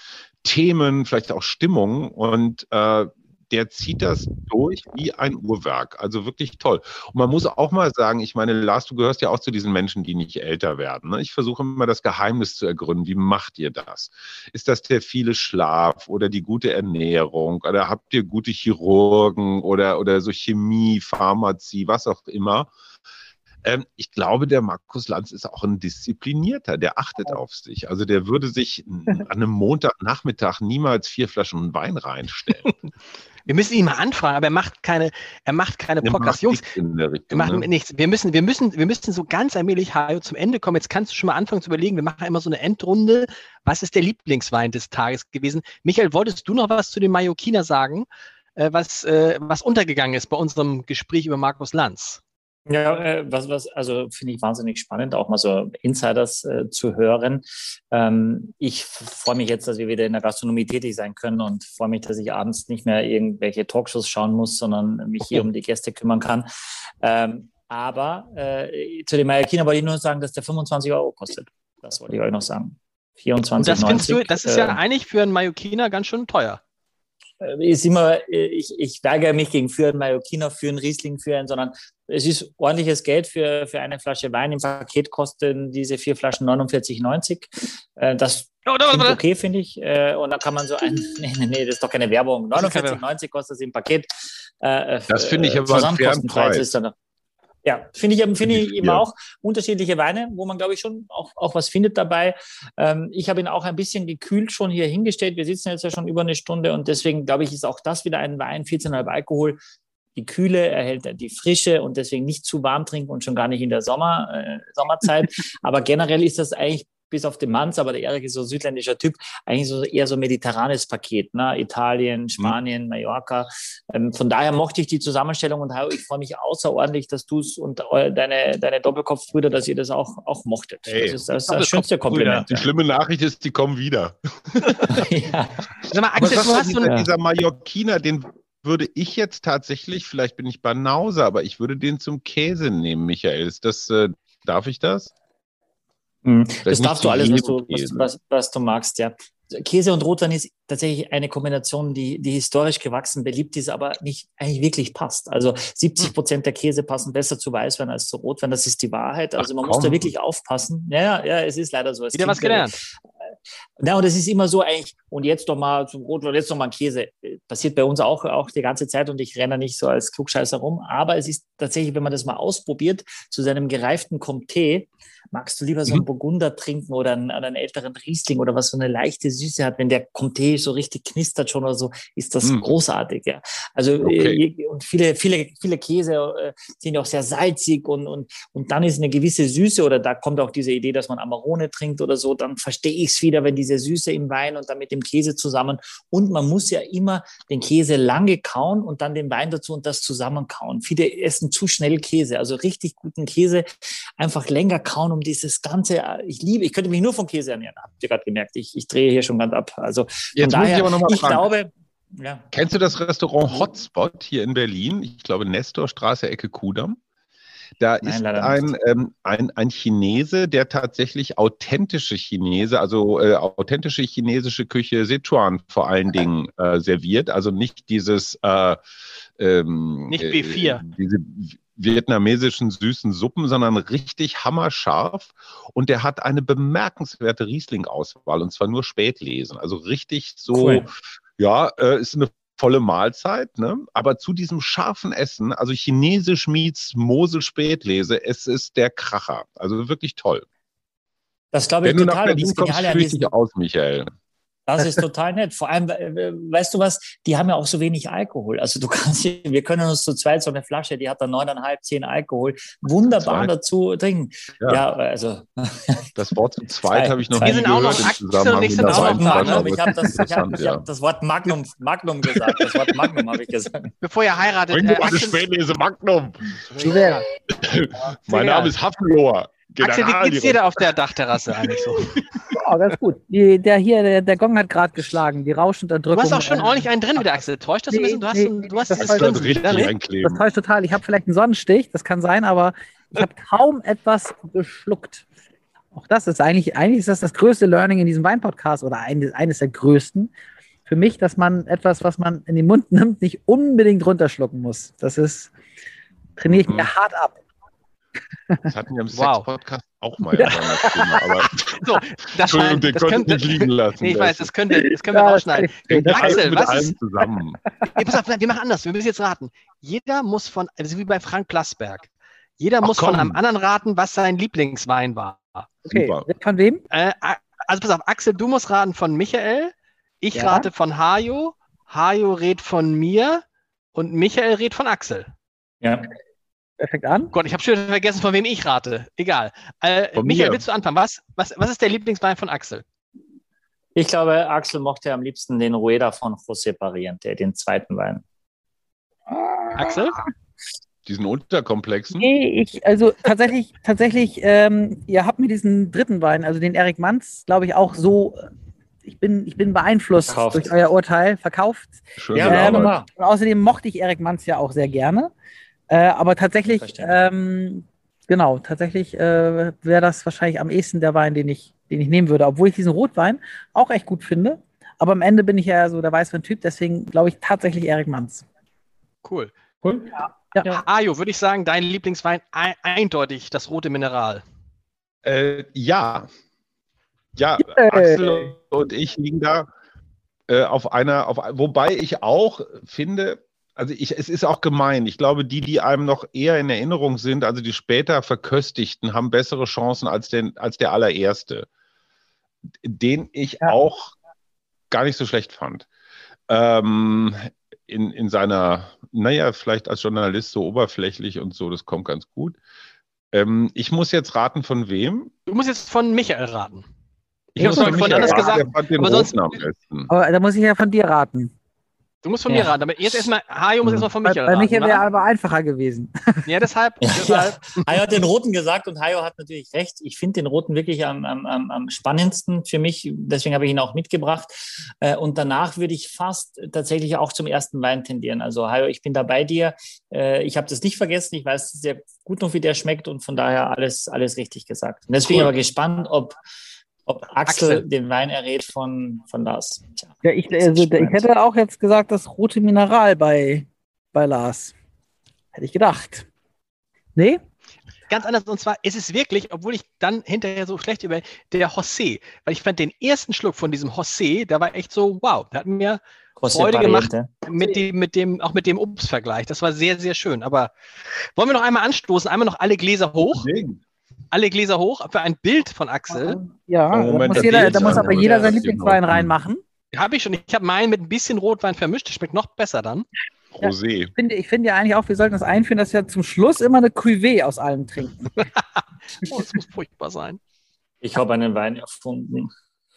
Themen, vielleicht auch Stimmungen. Und äh, der zieht das durch wie ein Uhrwerk. Also wirklich toll. Und man muss auch mal sagen, ich meine, Lars, du gehörst ja auch zu diesen Menschen, die nicht älter werden. Ne? Ich versuche immer das Geheimnis zu ergründen. Wie macht ihr das? Ist das der viele Schlaf oder die gute Ernährung? Oder habt ihr gute Chirurgen oder, oder so Chemie, Pharmazie, was auch immer? Ähm, ich glaube, der Markus Lanz ist auch ein Disziplinierter, der achtet auf sich. Also der würde sich an einem Montagnachmittag niemals vier Flaschen Wein reinstellen. Wir müssen ihn mal anfragen, aber er macht keine, er macht keine Podcast. Jungs, wir machen ne? nichts. Wir müssen, wir müssen, wir müssen so ganz allmählich Hajo, zum Ende kommen. Jetzt kannst du schon mal anfangen zu überlegen. Wir machen immer so eine Endrunde. Was ist der Lieblingswein des Tages gewesen? Michael, wolltest du noch was zu den Mallorquiner sagen, äh, was, äh, was untergegangen ist bei unserem Gespräch über Markus Lanz? Ja, äh, was, was, also finde ich wahnsinnig spannend, auch mal so Insiders äh, zu hören. Ähm, ich freue mich jetzt, dass wir wieder in der Gastronomie tätig sein können und freue mich, dass ich abends nicht mehr irgendwelche Talkshows schauen muss, sondern mich hier um die Gäste kümmern kann. Ähm, aber äh, zu dem Mallorquiner wollte ich nur sagen, dass der 25 Euro kostet. Das wollte ich euch noch sagen. 24, das, 90, du, das ist ja äh, eigentlich für einen Mallorquiner ganz schön teuer. Äh, ist immer, äh, ich, ich weigere mich gegen für einen Mallorquiner, für einen Riesling, für einen, sondern es ist ordentliches Geld für, für eine Flasche Wein. Im Paket kosten diese vier Flaschen 49,90. Äh, das oh, da, okay, finde ich. Und dann kann man so ein, nee, nee, nee, das ist doch keine Werbung. 49,90 kostet es im Paket. Das finde ich aber einen fairen Preis. Ist dann, ja, finde ich, finde ich eben auch unterschiedliche Weine, wo man, glaube ich, schon auch, auch was findet dabei. Ähm, ich habe ihn auch ein bisschen gekühlt schon hier hingestellt. Wir sitzen jetzt ja schon über eine Stunde und deswegen, glaube ich, ist auch das wieder ein Wein, 14,5 Alkohol. Die Kühle erhält die Frische und deswegen nicht zu warm trinken und schon gar nicht in der Sommer, äh, Sommerzeit. Aber generell ist das eigentlich bis auf den Manz, aber der Erik ist so ein südländischer Typ, eigentlich so eher so mediterranes Paket, ne? Italien, mhm. Spanien, mhm. Mallorca. Ähm, von daher mochte ich die Zusammenstellung und ich freue mich außerordentlich, dass du es und deine, deine Doppelkopfbrüder, dass ihr das auch, auch mochtet. Hey, das ist das, das schönste Kompliment. Die schlimme Nachricht ist, die kommen wieder. ja. Sag mal, Axel, du hast so eine, dieser Mallorquiner, den würde ich jetzt tatsächlich, vielleicht bin ich Banause, aber ich würde den zum Käse nehmen, Michael. Ist das, äh, darf ich das? Mhm. Das darfst du alles, was du, was, was, was du magst, ja. Käse und Rotwein ist tatsächlich eine Kombination, die, die historisch gewachsen beliebt ist, aber nicht eigentlich wirklich passt. Also 70 Prozent der Käse passen besser zu Weißwein als zu Rotwein. Das ist die Wahrheit. Also Ach, man komm. muss da wirklich aufpassen. Ja, ja, es ist leider so. Es Wieder was gelernt. Ja, und das ist immer so eigentlich, und jetzt doch mal zum Rotwein, jetzt noch mal ein Käse. Passiert bei uns auch, auch die ganze Zeit und ich renne nicht so als Klugscheißer rum. Aber es ist tatsächlich, wenn man das mal ausprobiert, zu seinem gereiften Comté, magst du lieber so einen mhm. Burgunder trinken oder einen, oder einen, älteren Riesling oder was so eine leichte Süße hat, wenn der Comté so richtig knistert schon oder so, ist das mhm. großartig, ja. Also, okay. äh, und viele, viele, viele Käse äh, sind ja auch sehr salzig und, und, und dann ist eine gewisse Süße oder da kommt auch diese Idee, dass man Amarone trinkt oder so, dann verstehe ich es wieder, wenn diese Süße im Wein und dann mit dem Käse zusammen und man muss ja immer den Käse lange kauen und dann den Wein dazu und das zusammen kauen. Viele essen zu schnell Käse, also richtig guten Käse einfach länger kauen um dieses ganze, ich liebe, ich könnte mich nur von Käse ernähren, habt ihr gerade gemerkt. Ich, ich drehe hier schon ganz ab. Also Jetzt daher, muss ich aber nochmal ich glaube, ja. Kennst du das Restaurant Hotspot hier in Berlin? Ich glaube Nestorstraße, Ecke Kudamm. Da Nein, ist ein, ähm, ein, ein Chinese, der tatsächlich authentische Chinese, also äh, authentische chinesische Küche Sichuan vor allen Dingen äh, serviert. Also nicht dieses äh, ähm, nicht B4. Äh, diese vietnamesischen süßen Suppen, sondern richtig hammerscharf. Und der hat eine bemerkenswerte Riesling-Auswahl und zwar nur Spätlesen. Also richtig so, cool. ja, äh, ist eine volle Mahlzeit, ne? aber zu diesem scharfen Essen, also chinesisch meets Mosel Spätlese, es ist der Kracher. Also wirklich toll. Das glaube ich Wenn total. Wenn du nach Berlin kommst, fühle ich dich aus, Michael. Das ist total nett. Vor allem, weißt du was, die haben ja auch so wenig Alkohol. Also du kannst, wir können uns zu zweit so eine Flasche, die hat dann neuneinhalb, zehn Alkohol, wunderbar Zwei. dazu trinken. Ja. ja. also. Das Wort zu zweit habe ich noch nie gehört auch noch Zusammenhang mit der Magnum. Ich habe das, ich hab, ich hab das Wort Magnum, Magnum gesagt. Das Wort Magnum habe ich gesagt. Bevor ihr heiratet. Bring äh, eine Spätlese Magnum. mein Name ist Hafenlohr. Axel, wie geht's dir da auf der Dachterrasse eigentlich so? Ja, ganz gut. Die, der hier, der, der Gong hat gerade geschlagen, die Rauschunterdrückung. Du hast auch schon ordentlich einen drin wieder, Axel. Täuscht das nee, ein bisschen? Du hast, nee, du hast das, das, täuscht, richtig das täuscht total. Ich habe vielleicht einen Sonnenstich, das kann sein, aber ich habe kaum etwas geschluckt. Auch das ist eigentlich, eigentlich ist das das größte Learning in diesem Wein-Podcast oder eines, eines der größten. Für mich, dass man etwas, was man in den Mund nimmt, nicht unbedingt runterschlucken muss. Das ist, trainiere ich mir mhm. hart ab. Das hatten wir im wow. Sex-Podcast auch mal. Ja. Thema, aber so, das Entschuldigung, den konnte ich nicht liegen lassen. Nee, ich weiß, das können wir, das können wir ja, rausschneiden. Axel, was ist, zusammen. Ey, pass auf, wir machen anders. Wir müssen jetzt raten. Jeder muss von, also wie bei Frank Plasberg, jeder Ach, muss komm. von einem anderen raten, was sein Lieblingswein war. Okay, Super. von wem? Äh, also pass auf, Axel, du musst raten von Michael, ich ja. rate von Hajo, Hajo redet von mir und Michael redet von Axel. Ja. Wer fängt an? Gott, ich habe schon vergessen, von wem ich rate. Egal. Äh, Michael, willst du anfangen? Was, was, was ist der Lieblingswein von Axel? Ich glaube, Axel mochte am liebsten den Rueda von José Pariente, den zweiten Wein. Axel? Diesen unterkomplexen? Nee, ich, also tatsächlich, tatsächlich, ähm, ihr habt mir diesen dritten Wein, also den Eric Manz, glaube ich, auch so ich bin, ich bin beeinflusst verkauft. durch euer Urteil, verkauft. Schön ähm, und außerdem mochte ich Eric Manz ja auch sehr gerne. Äh, aber tatsächlich, ähm, genau, tatsächlich äh, wäre das wahrscheinlich am ehesten der Wein, den ich, den ich nehmen würde. Obwohl ich diesen Rotwein auch echt gut finde. Aber am Ende bin ich ja so der Weißwein-Typ, deswegen glaube ich tatsächlich Erik Manns. Cool. Cool. Ja. ja. Ajo, würde ich sagen, dein Lieblingswein ein eindeutig das rote Mineral. Äh, ja. Ja, yeah. Axel und ich liegen da äh, auf einer, auf, wobei ich auch finde, also ich, es ist auch gemein. Ich glaube, die, die einem noch eher in Erinnerung sind, also die später verköstigten, haben bessere Chancen als, den, als der allererste, den ich ja. auch gar nicht so schlecht fand. Ähm, in, in seiner, naja, vielleicht als Journalist so oberflächlich und so, das kommt ganz gut. Ähm, ich muss jetzt raten, von wem? Du musst jetzt von Michael raten. Ich, ich habe es von anders gesagt. Aber, sonst, aber da muss ich ja von dir raten. Du musst von ja. mir raten. Aber jetzt erstmal, Hajo muss jetzt mal von Michael raten. Bei Michael wäre aber einfacher gewesen. Ja, deshalb. Deshalb. Ja. Hajo hat den Roten gesagt und Hajo hat natürlich recht. Ich finde den Roten wirklich am, am, am spannendsten für mich. Deswegen habe ich ihn auch mitgebracht. Äh, und danach würde ich fast tatsächlich auch zum ersten Wein tendieren. Also Hajo, ich bin da bei dir. Äh, ich habe das nicht vergessen. Ich weiß sehr gut noch, wie der schmeckt und von daher alles, alles richtig gesagt. Und deswegen cool. aber gespannt, ob ob Axel, Axel, den Wein errät von, von Lars. Tja, ja, ich, also, ich hätte auch jetzt gesagt, das rote Mineral bei, bei Lars. Hätte ich gedacht. Nee? Ganz anders. Und zwar ist es wirklich, obwohl ich dann hinterher so schlecht über der José, weil ich fand den ersten Schluck von diesem José, der war echt so, wow, der hat mir José Freude gemacht mit dem, mit dem, auch mit dem Obstvergleich. Das war sehr, sehr schön. Aber wollen wir noch einmal anstoßen? Einmal noch alle Gläser hoch. Deswegen alle Gläser hoch für ein Bild von Axel. Ja, Moment, da muss, jeder, da muss aber jeder seinen Lieblingswein reinmachen. Habe ich schon. Ich habe meinen mit ein bisschen Rotwein vermischt. Das schmeckt noch besser dann. Rosé. Ja, ich, finde, ich finde ja eigentlich auch, wir sollten das einführen, dass wir zum Schluss immer eine Cuvée aus allem trinken. oh, das muss furchtbar sein. Ich habe einen Wein erfunden.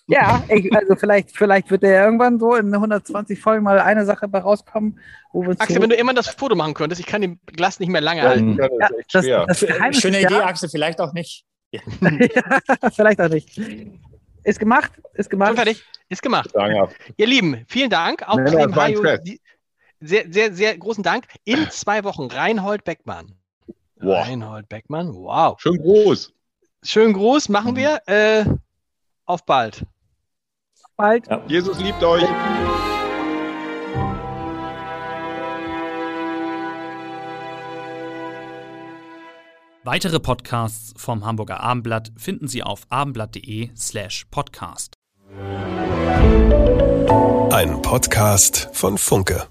Ja, ich, also vielleicht, vielleicht wird der irgendwann so in 120 Folgen mal eine Sache bei rauskommen, wo wir Axel, wenn du immer das Foto machen könntest, ich kann den Glas nicht mehr lange halten. Ja, das, das, das Schöne Idee, Axel, vielleicht auch nicht. Ja. vielleicht auch nicht. Ist gemacht, ist gemacht. Schon fertig, ist gemacht. Danke. Ihr Lieben, vielen Dank. Auch nee, dem Hajo, sehr, sehr, sehr großen Dank. In zwei Wochen Reinhold Beckmann. Wow. Reinhold Beckmann, wow. Schön groß. Schön groß, machen wir. Äh, auf bald bald. Ja. Jesus liebt euch. Weitere Podcasts vom Hamburger Abendblatt finden Sie auf abendblatt.de slash podcast. Ein Podcast von Funke.